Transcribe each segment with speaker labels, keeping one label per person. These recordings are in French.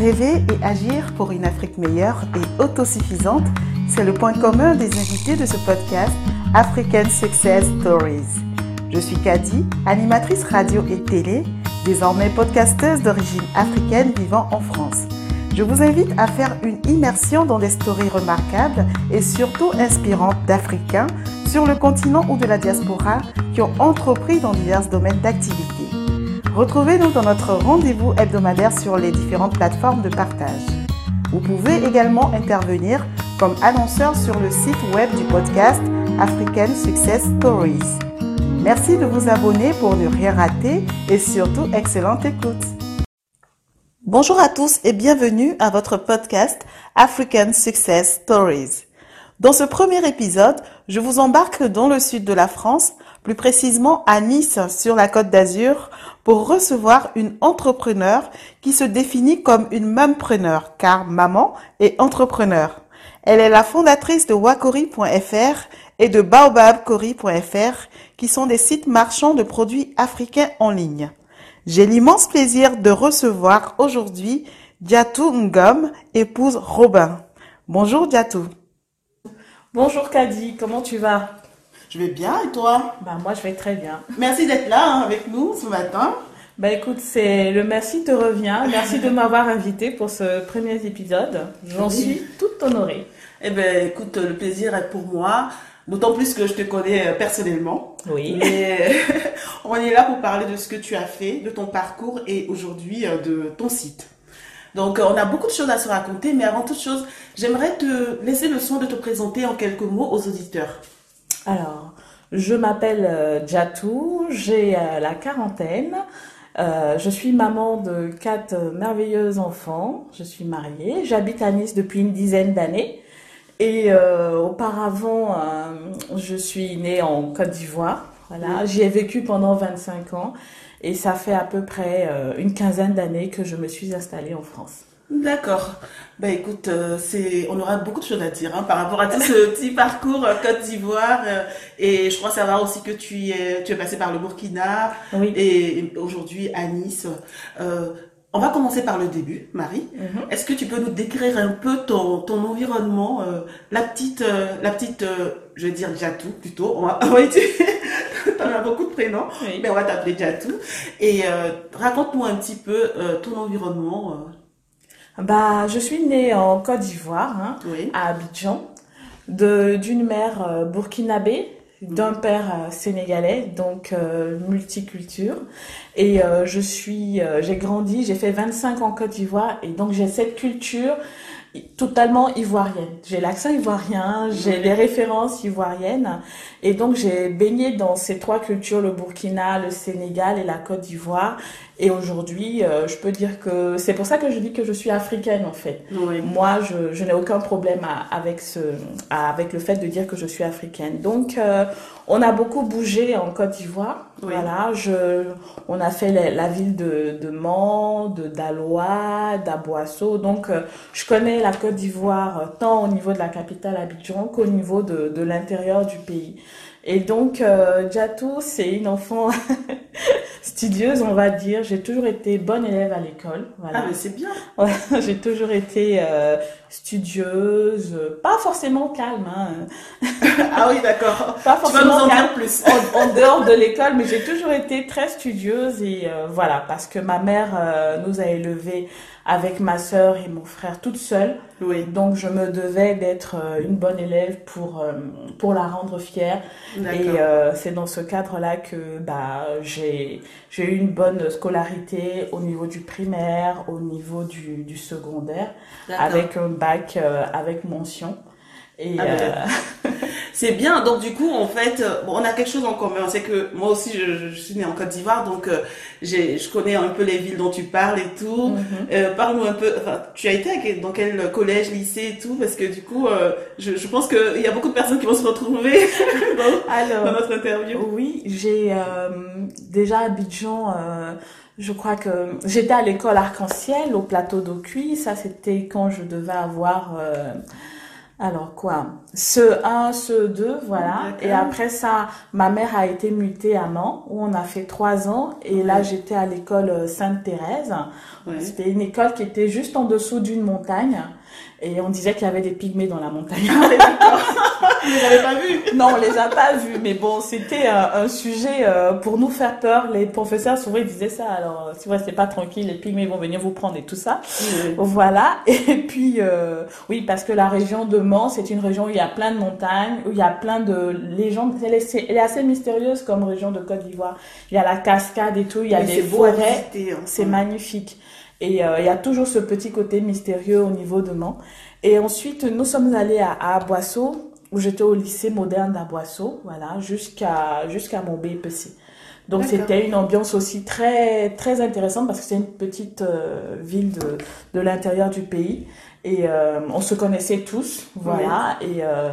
Speaker 1: Rêver et agir pour une Afrique meilleure et autosuffisante, c'est le point commun des invités de ce podcast African Success Stories. Je suis Kadi, animatrice radio et télé, désormais podcasteuse d'origine africaine vivant en France. Je vous invite à faire une immersion dans des stories remarquables et surtout inspirantes d'Africains sur le continent ou de la diaspora qui ont entrepris dans divers domaines d'activité. Retrouvez-nous dans notre rendez-vous hebdomadaire sur les différentes plateformes de partage. Vous pouvez également intervenir comme annonceur sur le site web du podcast African Success Stories. Merci de vous abonner pour ne rien rater et surtout excellente écoute. Bonjour à tous et bienvenue à votre podcast African Success Stories. Dans ce premier épisode, je vous embarque dans le sud de la France, plus précisément à Nice sur la côte d'Azur, pour recevoir une entrepreneur qui se définit comme une mumpreneur, car maman est entrepreneur. Elle est la fondatrice de wakori.fr et de baobabkori.fr, qui sont des sites marchands de produits africains en ligne. J'ai l'immense plaisir de recevoir aujourd'hui Diatou Ngom, épouse Robin. Bonjour Diatou.
Speaker 2: Bonjour Kadi, comment tu vas?
Speaker 1: Je vais bien et toi?
Speaker 2: Bah moi je vais très bien.
Speaker 1: Merci d'être là hein, avec nous ce matin.
Speaker 2: Bah écoute, c'est le merci te revient. Merci de m'avoir invité pour ce premier épisode. J'en suis toute honorée.
Speaker 1: Eh ben écoute, le plaisir est pour moi. D'autant plus que je te connais euh, personnellement.
Speaker 2: Oui.
Speaker 1: Mais on est là pour parler de ce que tu as fait, de ton parcours et aujourd'hui euh, de ton site. Donc, euh, on a beaucoup de choses à se raconter, mais avant toute chose, j'aimerais te laisser le soin de te présenter en quelques mots aux auditeurs.
Speaker 2: Alors, je m'appelle euh, Jatou, j'ai euh, la quarantaine. Euh, je suis maman de quatre merveilleux enfants. Je suis mariée. J'habite à Nice depuis une dizaine d'années. Et auparavant, je suis née en Côte d'Ivoire. Voilà, j'y ai vécu pendant 25 ans. Et ça fait à peu près une quinzaine d'années que je me suis installée en France.
Speaker 1: D'accord. Ben écoute, euh, c'est, on aura beaucoup de choses à dire hein, par rapport à tout ce petit parcours euh, Côte d'Ivoire. Euh, et je crois savoir aussi que tu es, tu es passé par le Burkina
Speaker 2: oui.
Speaker 1: et, aujourd'hui à Nice. on va commencer par le début, Marie.
Speaker 2: Mhm.
Speaker 1: Est-ce que tu peux nous décrire un peu ton, ton environnement, la petite, la petite, je vais dire Jatou plutôt. On va, on va T'en as beaucoup de prénoms, mais on va t'appeler Jatou. Et raconte-nous un petit peu ton environnement
Speaker 2: bah, je suis née en Côte d'Ivoire, hein, à Abidjan, d'une mère euh, burkinabé, d'un mm. père euh, sénégalais, donc euh, multiculture. Et je suis, j'ai grandi, j'ai fait 25 ans en Côte d'Ivoire, et donc j'ai cette culture totalement ivoirienne. J'ai l'accent ivoirien, j'ai des références ivoiriennes et donc j'ai baigné dans ces trois cultures, le Burkina, le Sénégal et la Côte d'Ivoire et aujourd'hui, euh, je peux dire que c'est pour ça que je dis que je suis africaine en fait. Moi, je, je n'ai aucun problème avec, ce, avec le fait de dire que je suis africaine. Donc, euh, on a beaucoup bougé en Côte d'Ivoire. Voilà, je, on a fait la, ville de, de Mans, de Daloa, d'Aboisseau. Donc, euh, je connais la Côte d'Ivoire tant au niveau de la capitale Abidjan qu'au niveau de, de l'intérieur du pays. Et donc, euh, Jatou, c'est une enfant studieuse, on va dire. J'ai toujours été bonne élève à l'école.
Speaker 1: Voilà. Ah, mais c'est bien.
Speaker 2: j'ai toujours été euh, studieuse, pas forcément calme. Hein.
Speaker 1: ah oui, d'accord.
Speaker 2: Pas forcément
Speaker 1: tu vas nous en plus.
Speaker 2: en, dehors de l'école, mais j'ai toujours été très studieuse et euh, voilà, parce que ma mère euh, nous a élevés avec ma sœur et mon frère toute seule.
Speaker 1: Oui.
Speaker 2: Donc je me devais d'être euh, une bonne élève pour euh, pour la rendre fière. Et euh, c'est dans ce cadre-là que bah j'ai eu une bonne scolarité au niveau du primaire, au niveau du du secondaire, avec un bac avec mention. Et
Speaker 1: ah, euh... c'est bien. Donc du coup, en fait, euh, bon, on a quelque chose en commun. C'est que moi aussi, je, je, suis née en Côte d'Ivoire, donc euh, je connais un peu les villes dont tu parles et tout.
Speaker 2: Mm -hmm.
Speaker 1: euh, Parle-nous un peu. Enfin, tu as été dans quel collège, lycée et tout, parce que du coup, euh, je, je, pense qu'il y a beaucoup de personnes qui vont se retrouver dans,
Speaker 2: Alors,
Speaker 1: dans notre interview.
Speaker 2: Oui, j'ai déjà Abidjan. Je crois que j'étais à l'école Arc-en-Ciel au plateau d'Aucuy. Ça, c'était quand je devais avoir alors quoi? Ce 1, ce 2, voilà. Et après ça, ma mère a été mutée à Mans, où on a fait trois ans. Et là, j'étais à l'école Sainte-Thérèse. C'était une école qui était juste en dessous d'une montagne. Et on disait qu'il y avait des pygmées dans la montagne.
Speaker 3: Vous les avez pas vus
Speaker 2: Non, on les a pas vus. Mais bon, c'était un, sujet euh, pour nous faire peur. Les professeurs souvent ils disaient ça. Alors, si vous restez pas tranquille, les pygmées vont venir vous prendre et tout ça. Voilà. Et puis, euh, oui, parce que la région de Mans, c'est une région où il y a plein de montagnes, où il y a plein de légendes. Elle est, elle est assez mystérieuse comme région de Côte d'Ivoire. Il y a la cascade et tout. Il y a des forêts. Hein. C'est magnifique. Et euh, il y a toujours ce petit côté mystérieux au niveau de Mans. Et ensuite, nous sommes allés à, à Boisseau, où j'étais au lycée moderne d'Aboisseau, voilà, jusqu'à jusqu'à mon BPC. Donc c'était une ambiance aussi très très intéressante parce que c'est une petite euh, ville de, de l'intérieur du pays et euh, on se connaissait tous, voilà, et euh,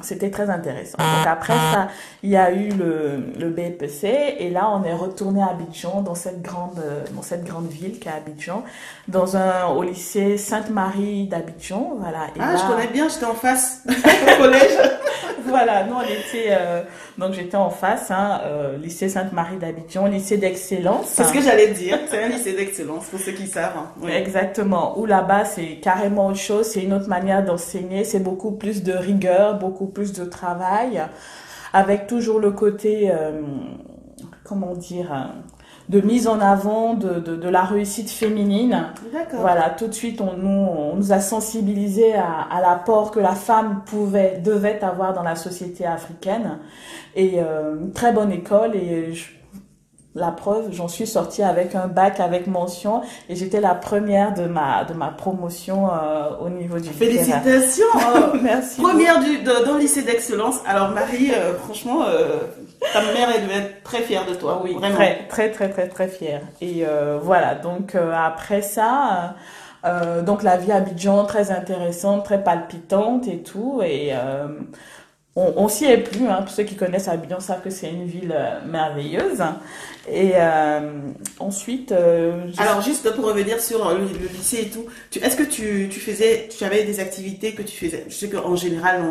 Speaker 2: c'était très intéressant. Donc après ça, il y a eu le, le BPC, et là on est retourné à Abidjan, dans cette grande, dans cette grande ville qu'est Abidjan, dans un au lycée Sainte-Marie d'Abidjan, voilà.
Speaker 3: Et ah, je connais bien, j'étais en face au collège.
Speaker 2: voilà, nous on était, euh, donc j'étais en face, hein, euh, lycée Sainte-Marie d'Abidjan, lycée d'excellence.
Speaker 3: C'est ce que j'allais dire, c'est un lycée d'excellence pour ceux qui savent.
Speaker 2: Hein. Exactement, où là-bas c'est carrément autre chose, c'est une autre manière d'enseigner, c'est beaucoup plus de rigueur, beaucoup plus de travail, avec toujours le côté, euh, comment dire, de mise en avant de, de, de la réussite féminine. Voilà, tout de suite, on nous, on nous a sensibilisés à, à l'apport que la femme pouvait, devait avoir dans la société africaine. Et euh, une très bonne école et je, la preuve, j'en suis sortie avec un bac avec mention et j'étais la première de ma de ma promotion euh, au niveau du
Speaker 3: Félicitations. Merci. Première du dans le lycée d'excellence. Alors Marie, euh, franchement, euh, ta mère elle devait être très fière de toi, oui, vraiment.
Speaker 2: Très très très très très fière. Et voilà, donc après ça. donc la vie à Abidjan très intéressante, très palpitante et tout et on, on s'y est plus. Hein. Tous ceux qui connaissent Abidjan savent que c'est une ville euh, merveilleuse. Et euh, ensuite. Euh,
Speaker 3: Alors juste pour revenir sur le, lycée et tout, est-ce que tu, tu faisais, tu avais des activités que tu faisais? Je sais qu'en général,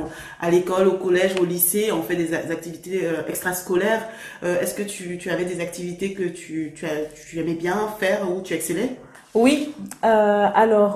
Speaker 3: à l'école, au collège, au lycée, on fait des activités extrascolaires. est-ce que tu, tu avais des activités que tu, tu, tu aimais bien faire ou tu excellais?
Speaker 2: Oui. alors,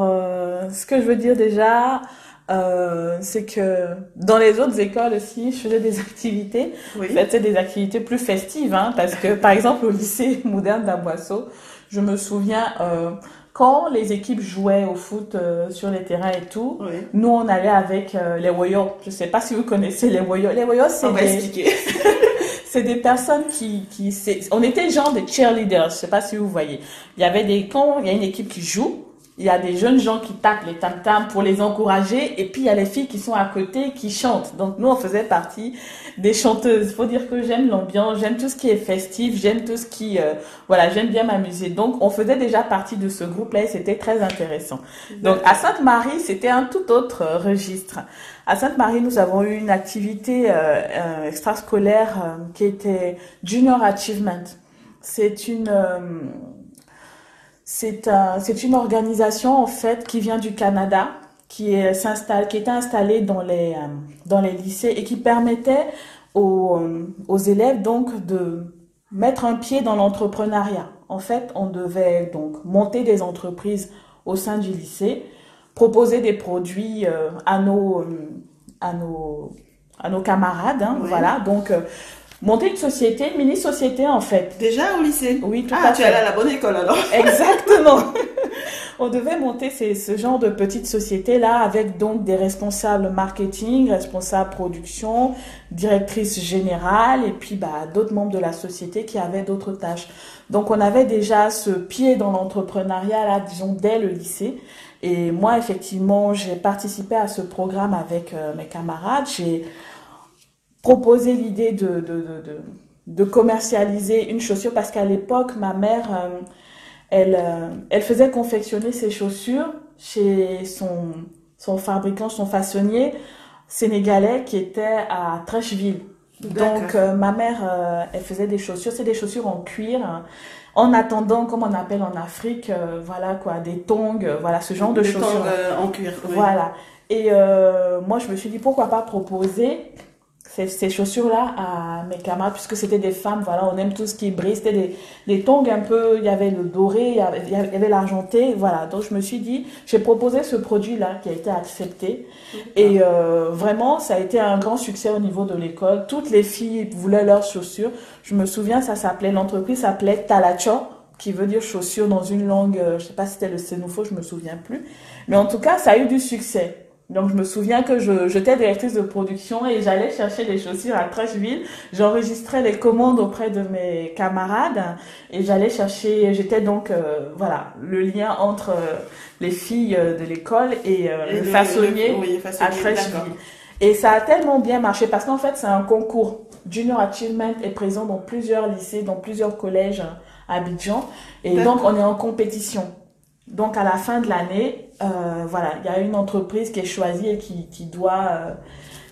Speaker 2: ce que je veux dire déjà. Euh, c'est que dans les autres écoles aussi, je faisais des activités. Oui. C'est des activités plus festives, hein, parce que par exemple au lycée moderne d'Aboisseau, je me souviens euh, quand les équipes jouaient au foot euh, sur les terrains et tout, nous on allait avec euh, les Woyos. Je sais pas si vous connaissez les Woyos. Les Woyos, c'est des... c'est des personnes qui, qui on était genre des cheerleaders. Je sais pas si vous voyez. Il y avait des quand il y a une équipe qui joue il y a des jeunes gens qui tapent les tam-tams pour les encourager et puis il y a les filles qui sont à côté qui chantent. Donc nous on faisait partie des chanteuses. Il faut dire que j'aime l'ambiance, j'aime tout ce qui est festif, j'aime tout ce qui euh, voilà, j'aime bien m'amuser. Donc on faisait déjà partie de ce groupe-là et c'était très intéressant. Donc à Sainte-Marie, c'était un tout autre euh, registre. À Sainte-Marie, nous avons eu une activité euh, euh extrascolaire qui était Junior Achievement. C'est une c'est un, c'est une organisation en fait qui vient du Canada, qui est, s'installe, qui était installée dans les euh, dans les lycées et qui permettait aux, euh, aux élèves donc de mettre un pied dans l'entrepreneuriat. En fait, on devait donc monter des entreprises au sein du lycée, proposer des produits euh, à nos à nos à nos camarades, hein, voilà. Donc monter une société, une mini-société en fait.
Speaker 3: Déjà au lycée
Speaker 2: Oui,
Speaker 3: tout ah, à fait. Ah, tu allais à la bonne école alors
Speaker 2: Exactement On devait monter ces, ce genre de petite société-là avec donc des responsables marketing, responsables production, directrice générale et puis bah, d'autres membres de la société qui avaient d'autres tâches. Donc on avait déjà ce pied dans l'entrepreneuriat là, disons, dès le lycée. Et moi, effectivement, j'ai participé à ce programme avec euh, mes camarades. J'ai proposer l'idée de, de, de, de, commercialiser une chaussure parce qu'à l'époque, ma mère, euh, elle, euh, elle faisait confectionner ses chaussures chez son, son fabricant, son façonnier sénégalais qui était à Trècheville. Donc euh, ma mère, elle faisait des chaussures, c'est des chaussures en cuir. Hein. en attendant, comme on appelle en Afrique, voilà quoi, des tongs, voilà ce genre de chaussures.
Speaker 3: Tongs, en cuir.
Speaker 2: Voilà. Et moi, je me suis dit pourquoi pas proposer ces, chaussures-là à mes camarades, puisque c'était des femmes, voilà, on aime tout ce qui brille, c'était des, des tongs un peu, il y avait le doré, il y avait, l'argenté, voilà. Donc je me suis dit, j'ai proposé ce produit-là qui a été accepté. Et euh, vraiment, ça a été un grand succès au niveau de l'école. Toutes les filles voulaient leurs chaussures. Je me souviens, ça s'appelait, l'entreprise s'appelait Talacho qui veut dire chaussures dans une langue, euh, je sais pas si c'était le sénoufo, je me souviens plus. Mais en tout cas, ça a eu du succès. Donc je me souviens que je j'étais directrice de production et j'allais chercher les chaussures à Trècheville. J'enregistrais les commandes auprès de mes camarades et j'allais chercher. J'étais donc euh, voilà le lien entre euh, les filles euh, de l'école et, le, façonnier, à Trècheville. Et ça a tellement bien marché parce qu'en fait c'est un concours. Junior Achievement est présent dans plusieurs lycées, dans plusieurs collèges à Abidjan et donc on est en compétition. Donc à la fin de l'année, euh, voilà, il y a une entreprise qui est choisie et qui, qui doit euh,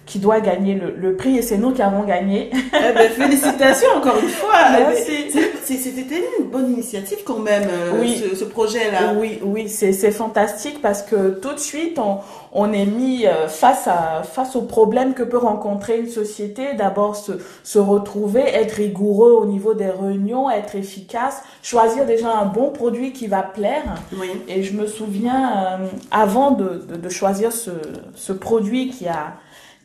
Speaker 2: qui doit gagner le, le prix et c'est nous qui avons gagné.
Speaker 3: Eh ben, félicitations encore une fois. C'était une bonne initiative quand même, euh, oui. ce, ce projet-là.
Speaker 2: Oui, oui, c'est fantastique parce que tout de suite, on, on est mis euh, face, à, face aux problèmes que peut rencontrer une société. D'abord, se, se retrouver, être rigoureux au niveau des réunions, être efficace, choisir déjà un bon produit qui va plaire.
Speaker 3: Oui.
Speaker 2: Et je me souviens, euh, avant de, de, de choisir ce, ce produit qui a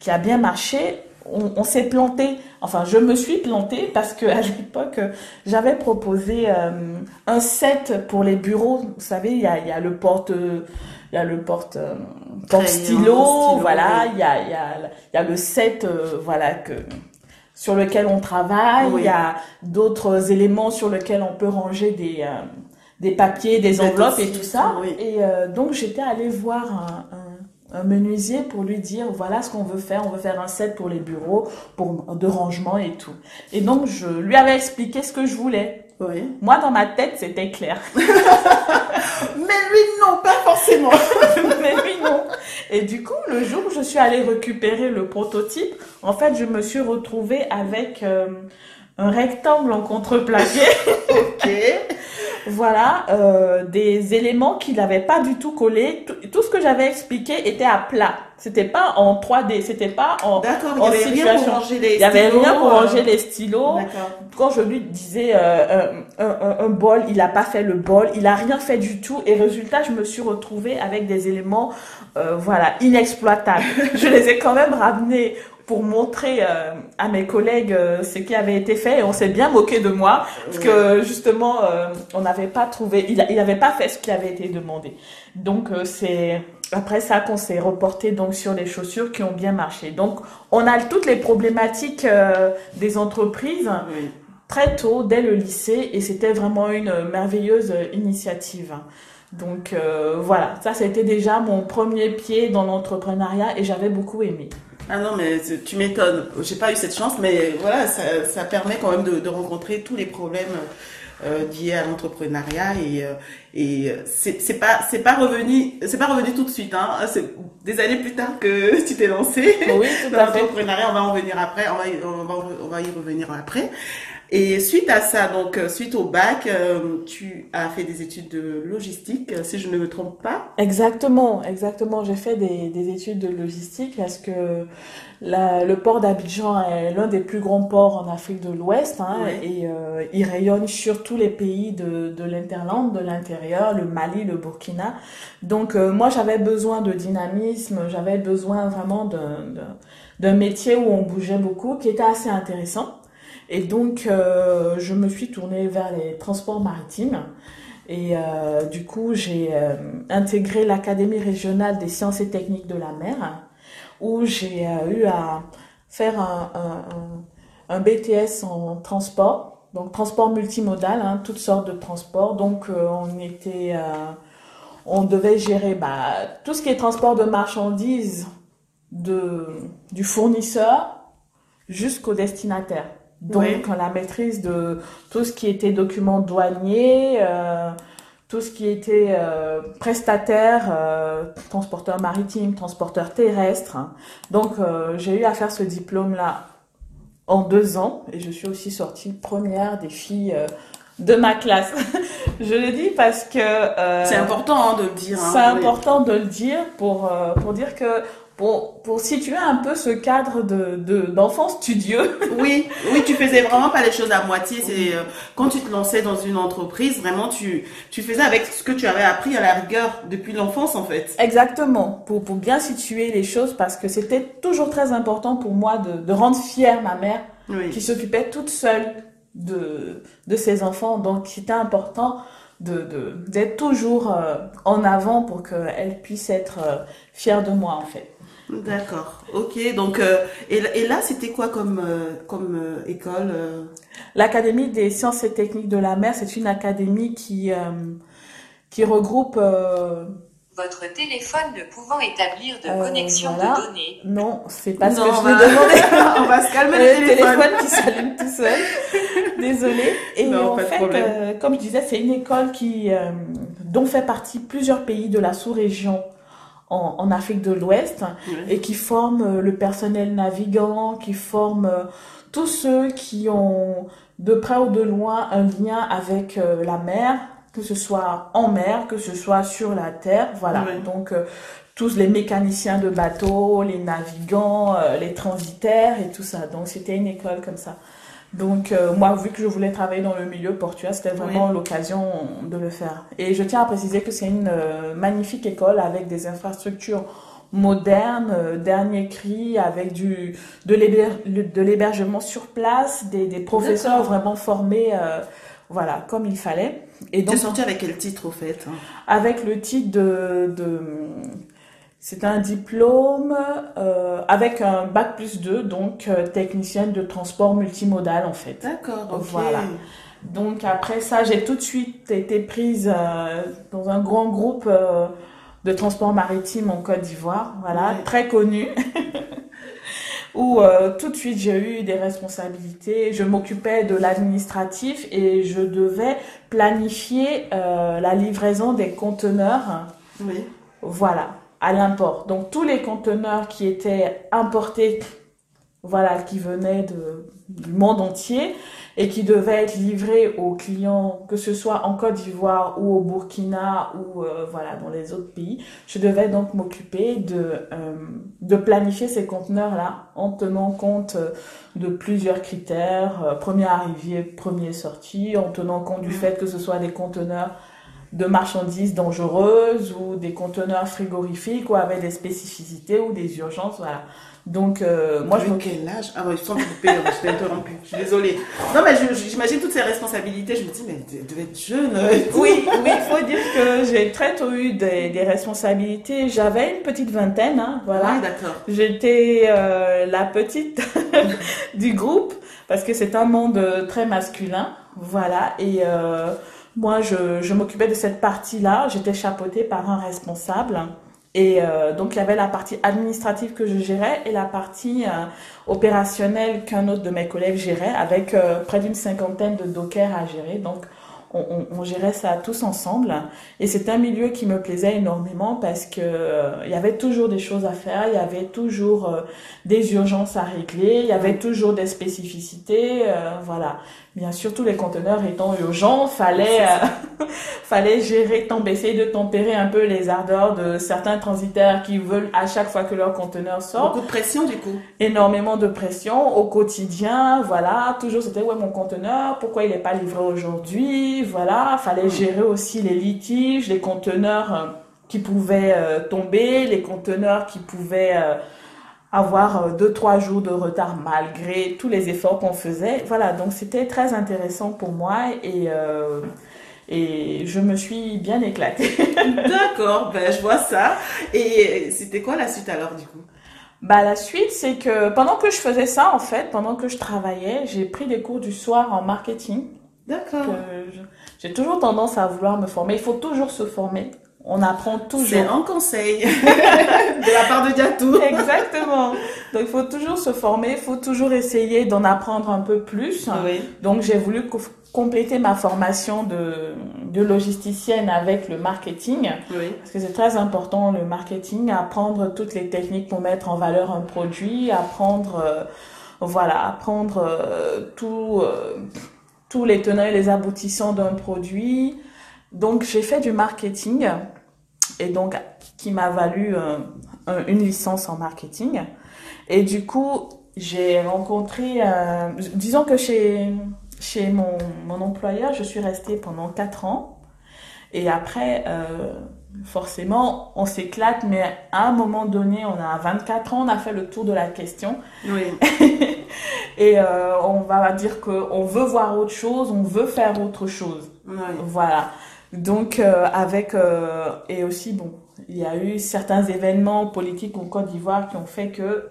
Speaker 2: qui a bien marché, on, on s'est planté. Enfin, je me suis plantée parce que à l'époque, j'avais proposé euh, un set pour les bureaux. Vous savez, il y a, il y a le porte, il y a le porte, euh, porte stylo, voilà. Il y a, il y a, il y a le set, euh, voilà que sur lequel on travaille. Il y a d'autres éléments sur lesquels on peut ranger des des papiers, des enveloppes et tout ça. Et donc j'étais allée voir un, un un menuisier pour lui dire voilà ce qu'on veut faire, on veut faire un set pour les bureaux, pour de rangement et tout. Et donc je lui avais expliqué ce que je voulais.
Speaker 3: Oui.
Speaker 2: Moi dans ma tête c'était clair.
Speaker 3: Mais lui non, pas forcément.
Speaker 2: Mais lui non. Et du coup le jour où je suis allée récupérer le prototype, en fait je me suis retrouvée avec euh, un rectangle en contreplaqué.
Speaker 3: ok
Speaker 2: voilà, euh, des éléments qui n'avaient pas du tout collé. Tout, ce que j'avais expliqué était à plat. C'était pas en 3D, c'était pas en,
Speaker 3: en il situation.
Speaker 2: il y avait rien pour ranger euh, les stylos. Quand je lui disais euh, un, un, un, bol, il a pas fait le bol, il a rien fait du tout. Et résultat, je me suis retrouvée avec des éléments, voilà, inexploitables. je les ai quand même ramenés pour montrer euh, à mes collègues euh, ce qui avait été fait. Et on s'est bien moqué de moi parce que justement euh, on n'avait pas trouvé il n'avait pas fait ce qui avait été demandé. Donc c'est après ça qu'on s'est reporté donc sur les chaussures qui ont bien marché. Donc on a toutes les problématiques des entreprises très tôt dès le lycée et c'était vraiment une merveilleuse initiative. Donc voilà. Ça c'était déjà mon premier pied dans l'entrepreneuriat et j'avais beaucoup aimé
Speaker 3: ah non, mais tu m'étonnes. J'ai pas eu cette chance, mais voilà, ça, ça permet quand même de, de rencontrer tous les problèmes euh, liés à l'entrepreneuriat et euh, et c'est c'est pas c'est pas revenu c'est pas revenu tout de suite hein. C'est des années plus tard que tu t'es lancé.
Speaker 2: Oui.
Speaker 3: L'entrepreneuriat, on va en venir après, on va on va on va y revenir après. Et suite à ça, donc euh, suite au bac, euh, tu as fait des études de logistique, euh, si je ne me trompe pas.
Speaker 2: Exactement, exactement. J'ai fait des, des, études de logistique parce que la, le port d'Abidjan est l'un des plus grands ports en Afrique de l'Ouest hein, et euh, il rayonne sur tous les pays de, de l'interland, de l'intérieur, le Mali, le Burkina. Donc moi j'avais besoin de dynamisme, j'avais besoin vraiment d'un métier où on bougeait beaucoup, qui était assez intéressant. Et donc, euh, je me suis tournée vers les transports maritimes. Et euh, du coup, j'ai euh, intégré l'Académie régionale des sciences et techniques de la mer, où j'ai eu à faire un, BTS en transport, donc transport multimodal, hein, toutes sortes de transports. Donc, on était, on devait gérer bah, tout ce qui est transport de marchandises de, du fournisseur jusqu'au destinataire. Donc la maîtrise de tout ce qui était documents douaniers, euh, tout ce qui était euh, prestataire, euh, transporteur maritime, transporteur terrestre. Donc euh, j'ai eu à faire ce diplôme-là en deux ans et je suis aussi sortie première des filles de ma classe. je le dis parce que
Speaker 3: c'est important hein, de le dire. Hein,
Speaker 2: c'est important de le dire pour pour dire que pour, pour situer un peu ce cadre de, d'enfant studieux.
Speaker 3: Oui, oui, tu faisais vraiment pas les choses à moitié. C'est euh, quand tu te lançais dans une entreprise, vraiment tu tu faisais avec ce que tu avais appris à la rigueur depuis l'enfance en fait.
Speaker 2: Exactement, pour pour bien situer les choses parce que c'était toujours très important pour moi de, de rendre fière ma mère qui s'occupait toute seule de de ses enfants. Donc c'était important de d'être toujours euh, en avant pour qu'elle puisse être euh, fière de moi en fait.
Speaker 3: D'accord. Ok. Donc euh, et, là, c'était quoi comme euh, comme euh, école
Speaker 2: L'Académie des sciences et techniques de la mer, c'est une académie qui qui regroupe
Speaker 4: votre téléphone ne pouvant établir de connexion de données.
Speaker 2: Non, c'est pas ce que je vais demander.
Speaker 3: on va se calmer le téléphone.
Speaker 2: téléphone qui s'allume tout seul. Désolée. Et en fait, comme je disais, c'est une école qui dont fait partie plusieurs pays de la sous-région en, Afrique de l'Ouest et qui forment euh, le personnel navigant, qui forment euh, tous ceux qui ont de près ou de loin un lien avec euh, la mer, que ce soit en mer, que ce soit sur la terre, voilà. Donc tous les mécaniciens de bateaux, les navigants, les transitaires et tout ça. Donc c'était une école comme ça. Donc euh, moi, vu que je voulais travailler dans le milieu portuaire, c'était vraiment l'occasion de le faire. Et je tiens à préciser que c'est une euh, magnifique école avec des infrastructures modernes, euh, dernier cri, avec du de l'hébergement sur place, des, des professeurs vraiment formés, voilà, comme il fallait.
Speaker 3: Et donc, tu es sorti avec quel titre au fait hein?
Speaker 2: Avec le titre de, de c'est un diplôme euh, avec un bac plus 2, donc euh, technicienne de transport multimodal en fait.
Speaker 3: D'accord,
Speaker 2: Voilà. Donc après ça, j'ai tout de suite été prise euh, dans un grand groupe de transport maritime en Côte d'Ivoire, voilà, très connu. où tout de suite j'ai eu des responsabilités. Je m'occupais de l'administratif et je devais planifier la livraison des conteneurs.
Speaker 3: Oui.
Speaker 2: Voilà à l'import. Donc tous les conteneurs qui étaient importés, voilà, qui venaient de, du monde entier et qui devaient être livrés aux clients, que ce soit en Côte d'Ivoire ou au Burkina ou euh, voilà dans les autres pays, je devais donc m'occuper de euh, de planifier ces conteneurs là en tenant compte de plusieurs critères, euh, premier arrivé, premier sorti, en tenant compte du mmh. fait que ce soit des conteneurs de marchandises dangereuses ou des conteneurs frigorifiques ou avec des spécificités ou des urgences, voilà. Donc, euh, moi,
Speaker 3: je. quel âge? Ah, ouais, je sens couper, je t'ai interrompu. Je suis désolée. Non, mais j'imagine toutes ces responsabilités. Je me dis, mais tu devais être jeune.
Speaker 2: Oui, oui, il faut dire que j'ai très tôt eu des, des responsabilités. J'avais une petite vingtaine, hein, voilà.
Speaker 3: Oui, d'accord.
Speaker 2: J'étais euh, la petite du groupe parce que c'est un monde très masculin, voilà. Et euh, moi, je, m'occupais de cette partie-là. J'étais chapeautée par un responsable. Et euh, donc, il y avait la partie administrative que je gérais et la partie euh, opérationnelle qu'un autre de mes collègues gérait avec euh, près d'une cinquantaine de dockers à gérer. Donc, on, on, on, gérait ça tous ensemble. Et c'est un milieu qui me plaisait énormément parce que il y avait toujours des choses à faire, il y avait toujours des urgences à régler, il y avait toujours des spécificités. voilà. Bien sûr, tous les conteneurs étant urgents, fallait, euh, fallait gérer, essayer de tempérer un peu les ardeurs de certains transitaires qui veulent à chaque fois que leur conteneur sort.
Speaker 3: Beaucoup de pression du coup.
Speaker 2: Énormément de pression au quotidien, voilà. Toujours c'était ouais mon conteneur, pourquoi il n'est pas livré aujourd'hui, voilà. Fallait gérer aussi les litiges, les conteneurs euh, qui pouvaient euh, tomber, les conteneurs qui pouvaient avoir euh, deux trois jours de retard malgré tous les efforts qu'on faisait. Voilà, donc c'était très intéressant pour moi et euh, et je me suis bien éclatée.
Speaker 3: D'accord, ben je vois ça. Et c'était quoi la suite alors du coup?
Speaker 2: Bah la suite c'est que pendant que je faisais ça en fait, pendant que je travaillais, j'ai pris des cours du soir en marketing.
Speaker 3: D'accord.
Speaker 2: J'ai toujours tendance à vouloir me former. Il faut toujours se former on apprend toujours.
Speaker 3: C'est un conseil de la part de Diatou.
Speaker 2: Exactement. Donc il faut toujours se former, il faut toujours essayer d'en apprendre un peu plus. Donc j'ai voulu compléter ma formation de, de logisticienne avec le marketing. Parce que c'est très important le marketing, apprendre toutes les techniques pour mettre en valeur un produit, apprendre, euh, voilà, apprendre euh, tout. Euh, les tenants et les aboutissants d'un produit. Donc j'ai fait du marketing et donc qui m'a valu une licence en marketing. Et du coup, j'ai rencontré, euh, disons que chez, mon, employeur, je suis restée pendant quatre ans. Et après, euh, forcément, on s'éclate, mais à un moment donné, on a 24 ans, on a fait le tour de la question. Oui. et euh, on va dire qu'on veut voir autre chose, on veut faire autre chose. Oui. Voilà. Donc, euh, avec, euh, et aussi, bon, il y a eu certains événements politiques en Côte d'Ivoire qui ont fait que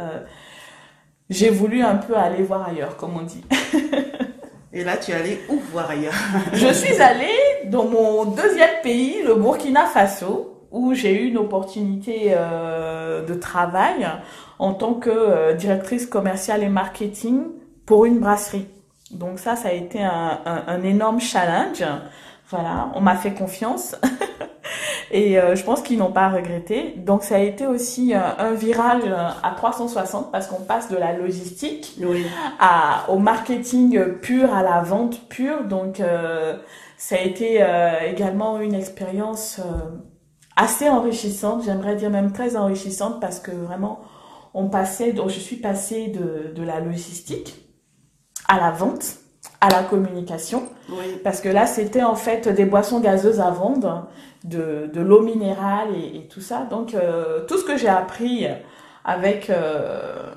Speaker 2: j'ai voulu un peu aller voir ailleurs, comme on dit.
Speaker 1: Et là, tu es allé où voir ailleurs?
Speaker 2: Je suis allée dans mon deuxième pays, le Burkina Faso, où j'ai eu une opportunité euh, de travail en tant que euh, directrice commerciale et marketing pour une brasserie. Donc ça, ça a été un, un, un énorme challenge. Voilà, on m'a fait confiance. Et euh, je pense qu'ils n'ont pas regretté. Donc ça a été aussi un virage à 360 parce qu'on passe de la logistique à, au marketing pur, à la vente pure. Donc ça a été également une expérience assez enrichissante, j'aimerais dire même très enrichissante parce que vraiment on passait, donc je suis passée de, de la logistique à la vente à la communication. Parce que là, c'était en fait des boissons gazeuses à vendre, de, de l'eau minérale et, et, tout ça. Donc, euh, tout ce que j'ai appris avec euh,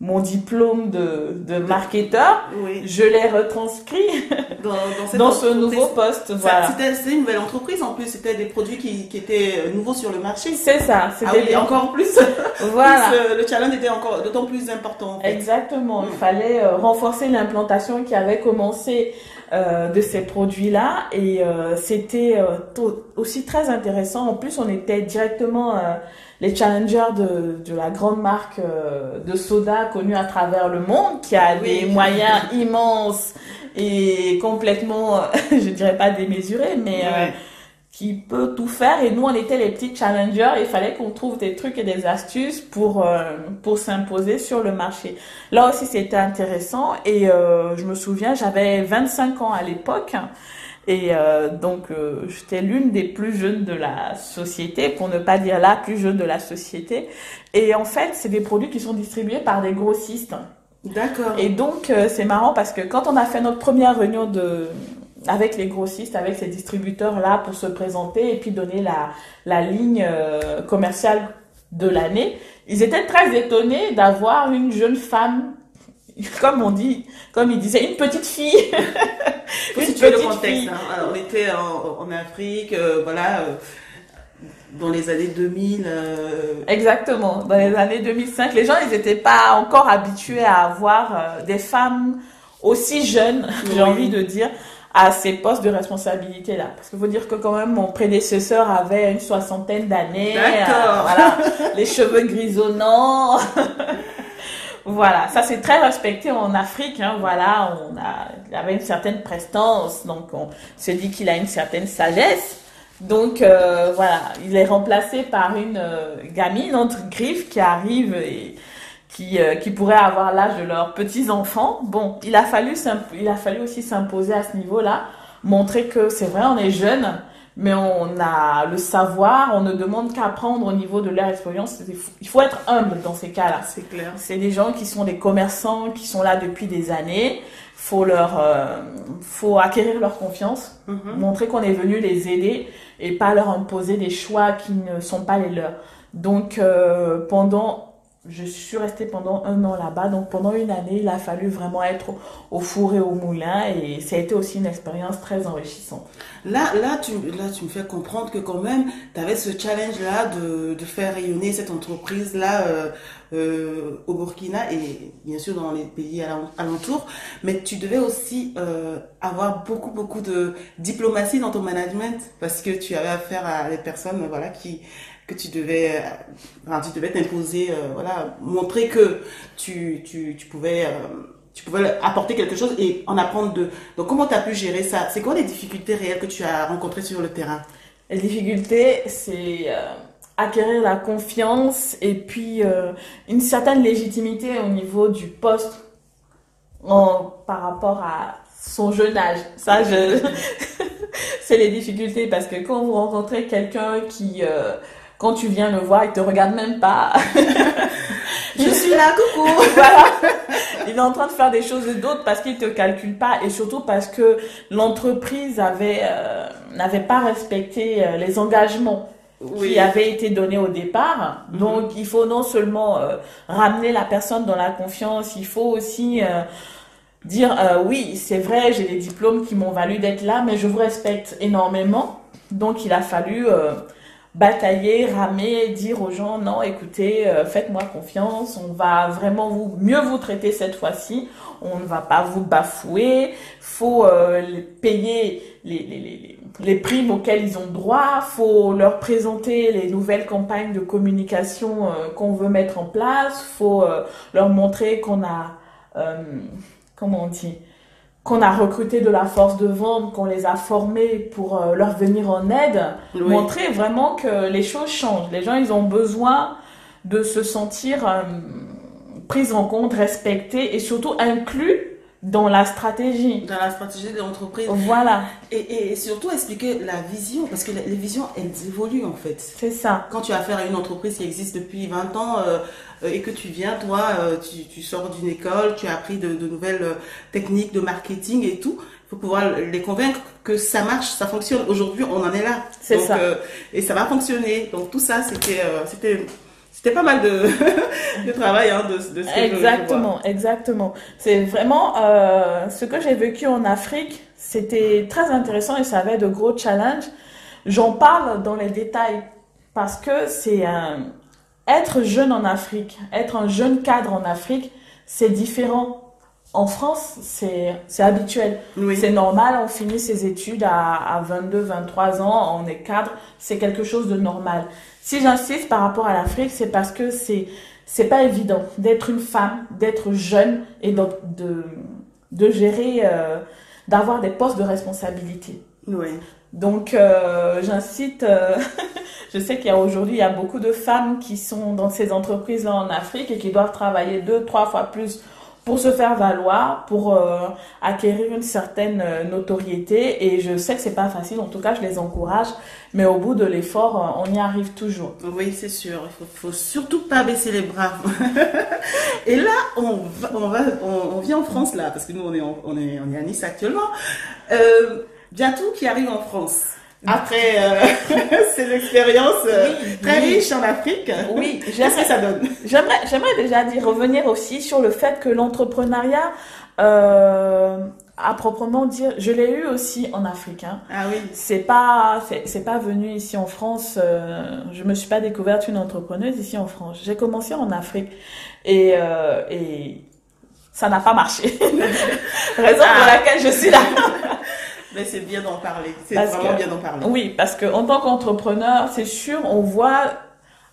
Speaker 2: mon diplôme de, de marketeur, je l'ai retranscrit dans, dans, ce nouveau poste. Voilà.
Speaker 1: C'était une nouvelle entreprise en plus, c'était des produits qui, qui étaient nouveaux sur le marché.
Speaker 2: C'est ça.
Speaker 1: C'était ah encore plus. voilà. le challenge était encore d'autant plus important.
Speaker 2: Exactement. Il mm. fallait euh, renforcer l'implantation qui avait commencé euh, de ces produits-là et euh, c'était euh, aussi très intéressant. En plus, on était directement les challengers de, de la grande marque euh, de soda connue à travers le monde, qui a des moyens immenses et complètement, je dirais pas démesurés, mais euh, qui peut tout faire. Et nous, on était les petits challengers. Il fallait qu'on trouve des trucs et des astuces pour euh, pour s'imposer sur le marché. Là aussi, c'était intéressant. Et je me souviens, j'avais 25 ans à l'époque. Et euh, donc, euh, j'étais l'une des plus jeunes de la société, pour ne pas dire la plus jeune de la société. Et en fait, c'est des produits qui sont distribués par des grossistes.
Speaker 1: D'accord.
Speaker 2: Et donc, euh, c'est marrant parce que quand on a fait notre première réunion de avec les grossistes, avec ces distributeurs-là pour se présenter et puis donner la, la ligne euh, commerciale de l'année, ils étaient très étonnés d'avoir une jeune femme comme on dit, comme il disait, une petite fille.
Speaker 1: une le contexte. Hein. on était en, en Afrique, euh, voilà, euh, dans les années 2000. Euh...
Speaker 2: Exactement, dans les années 2005. Les gens, ils n'étaient pas encore habitués à avoir des femmes aussi jeunes, j'ai envie de dire, à ces postes de responsabilité là. Parce qu'il faut dire que quand même mon prédécesseur avait une soixantaine d'années. Voilà, les cheveux grisonnants. Voilà, ça c'est très respecté en Afrique. Hein, voilà, on a, il avait une certaine prestance, donc on se dit qu'il a une certaine sagesse. Donc euh, voilà, il est remplacé par une euh, gamine entre griffes qui arrive et qui, euh, qui pourrait avoir l'âge de leurs petits enfants. Bon, il a fallu il a fallu aussi s'imposer à ce niveau-là, montrer que c'est vrai, on est jeune, mais on a le savoir, on ne demande qu'à apprendre au niveau de leur expérience. Il faut être humble dans ces cas-là.
Speaker 1: C'est clair.
Speaker 2: C'est des gens qui sont des commerçants, qui sont là depuis des années. Faut leur, euh, faut acquérir leur confiance, mm-hmm. montrer qu'on est venu les aider et pas leur imposer des choix qui ne sont pas les leurs. Donc euh, pendant je suis restée pendant un an là-bas. Donc pendant une année, il a fallu vraiment être au four et au moulin et ça a été aussi une expérience très enrichissante.
Speaker 1: Là, là, tu, là, tu me fais comprendre que quand même, tu avais ce challenge-là de, de faire rayonner cette entreprise-là euh, euh, au Burkina et bien sûr dans les pays alentours. Mais tu devais aussi euh, avoir beaucoup, beaucoup de diplomatie dans ton management parce que tu avais affaire à des personnes voilà, qui que tu devais, euh, tu devais t'imposer, euh, voilà, montrer que tu, tu, tu pouvais, euh, tu pouvais apporter quelque chose et en apprendre de. Donc, comment tu as pu gérer ça? C'est quoi les difficultés réelles que tu as rencontrées sur le terrain?
Speaker 2: Les difficultés, c'est acquérir la confiance et puis une certaine légitimité au niveau du poste par rapport à son jeune âge. Ça, c'est les difficultés parce que quand vous rencontrez quelqu'un qui, quand tu viens le voir, il te regarde même pas.
Speaker 1: je suis là, coucou.
Speaker 2: voilà. Il est en train de faire des choses d'autres parce qu'il te calcule pas et surtout parce que l'entreprise avait euh, n'avait pas respecté euh, les engagements qui avaient été donnés au départ. Mhm. Donc, il faut non seulement ramener la personne dans la confiance, il faut aussi dire euh, oui, c'est vrai, j'ai des diplômes qui m'ont valu d'être là, mais je vous respecte énormément. Donc il a fallu euh, batailler, ramer, dire aux gens non, écoutez, euh, faites-moi confiance, on va vraiment vous mieux vous traiter cette fois-ci, on ne va pas vous bafouer, faut payer les, les, les, les primes auxquelles ils ont droit, faut leur présenter les nouvelles campagnes de communication qu'on veut mettre en place, faut leur montrer qu'on a comment on dit, qu'on a recruté de la force de vente, qu'on les a formés pour euh, leur venir en aide, montrer vraiment que les choses changent. Les gens, ils ont besoin de se sentir euh, pris en compte, respectés et surtout inclus dans la stratégie.
Speaker 1: Dans la stratégie de l'entreprise.
Speaker 2: Voilà.
Speaker 1: Et, et, surtout expliquer la vision, parce que les, visions, elles évoluent en fait.
Speaker 2: C'est ça.
Speaker 1: Quand tu as affaire à une entreprise qui existe depuis 20 ans euh, et que tu viens, toi, euh, tu, tu, sors d'une école, tu as appris de, de nouvelles euh, techniques de marketing et tout, il faut pouvoir les convaincre que ça marche, ça fonctionne. Aujourd'hui, on en est là.
Speaker 2: C'est ça.
Speaker 1: et ça va fonctionner. Donc tout ça, c'était... c'était c'était pas mal de, de travail hein, de, de ce
Speaker 2: Exactement, exactement. C'est vraiment euh, ce que j'ai vécu en Afrique. C'était très intéressant et ça avait de gros challenges. J'en parle dans les détails parce que c'est un être jeune en Afrique, être un jeune cadre en Afrique, c'est différent. En France, c'est c'est habituel. Oui. C'est normal, on finit ses études à, à 22, 23 ans, on est cadre, c'est quelque chose de normal. Si j'insiste par rapport à l'Afrique, c'est parce que c'est c'est pas évident d'être une femme, d'être jeune et de de, de gérer, euh, d'avoir des postes de responsabilité.
Speaker 1: Oui.
Speaker 2: Donc euh, j'incite, euh, je sais qu'il y a aujourd'hui il y a beaucoup de femmes qui sont dans ces entreprises là en Afrique et qui doivent travailler deux trois fois plus pour se faire valoir, pour euh, acquérir une certaine euh, notoriété. Et je sais que c'est pas facile, en tout cas, je les encourage. Mais au bout de l'effort, euh, on y arrive toujours.
Speaker 1: Oui, c'est sûr. Il faut, faut surtout pas baisser les bras. et là, on va, on, va on, vient en France là, parce que nous, on est, on est, on est à Nice actuellement. Euh, bientôt qui arrive en France après euh, ces expériences euh, très riches en Afrique.
Speaker 2: Oui,
Speaker 1: qu'est-ce que ça donne?
Speaker 2: J'aimerais, j'aimerais déjà dire revenir aussi sur le fait que l'entrepreneuriat, euh, à proprement dire, je l'ai eu aussi en Afrique. Hein.
Speaker 1: Ah oui.
Speaker 2: C'est pas, c'est, pas venu ici en France. Euh, je me suis pas découverte une entrepreneuse ici en France. J'ai commencé en Afrique et et ça n'a pas marché. Raison pour ah. laquelle je suis là.
Speaker 1: Mais c'est bien d'en parler. C'est vraiment bien d'en parler.
Speaker 2: Oui, parce que en tant qu'entrepreneur, c'est sûr, on voit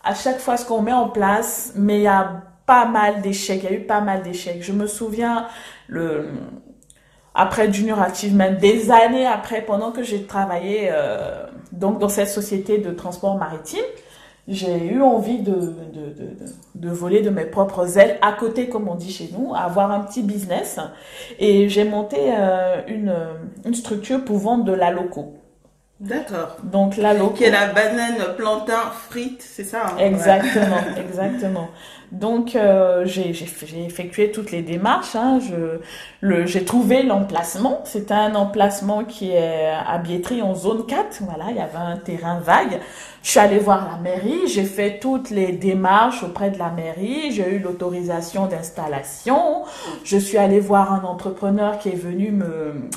Speaker 2: à chaque fois ce qu'on met en place, mais il y a pas mal d'échecs. Il y a eu pas mal d'échecs. Je me souviens le après Junior Achievement, des années après, pendant que j'ai travaillé euh, donc dans cette société de transport maritime, j'ai eu envie de, de, de, de, voler de mes propres ailes à côté, comme on dit chez nous, avoir un petit business. Et j'ai monté euh, une, une structure pour vendre de la loco.
Speaker 1: D'accord.
Speaker 2: Donc la loco.
Speaker 1: Qui est la banane plantain frite, c'est ça
Speaker 2: hein Exactement, exactement. Donc euh, j'ai effectué toutes les démarches. Hein. J'ai trouvé l'emplacement. C'était un emplacement qui est à Biétry en zone 4. Voilà, il y avait un terrain vague. Je suis allée voir la mairie. J'ai fait toutes les démarches auprès de la mairie. J'ai eu l'autorisation d'installation. Je suis allée voir un entrepreneur qui est venu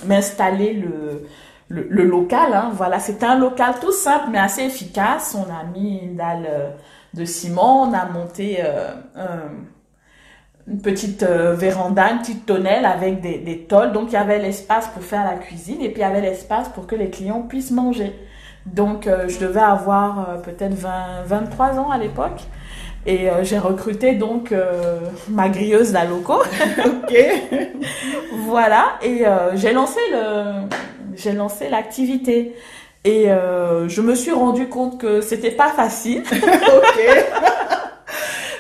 Speaker 2: m'installer le le, le, local. Hein. Voilà, c'était un local tout simple mais assez efficace. On a mis une dalle euh, de ciment, on a monté euh, une petite euh, véranda, une petite tonnelle avec des, des tôles. Donc il y avait l'espace pour faire la cuisine et puis il y avait l'espace pour que les clients puissent manger. Donc euh, je devais avoir peut-être 20, 23 ans à l'époque. Et j'ai recruté donc ma grilleuse la loco.
Speaker 1: ok.
Speaker 2: voilà. Et j'ai lancé le, j'ai lancé l'activité. Et euh, je me suis rendu compte que c'était pas facile.
Speaker 1: ok.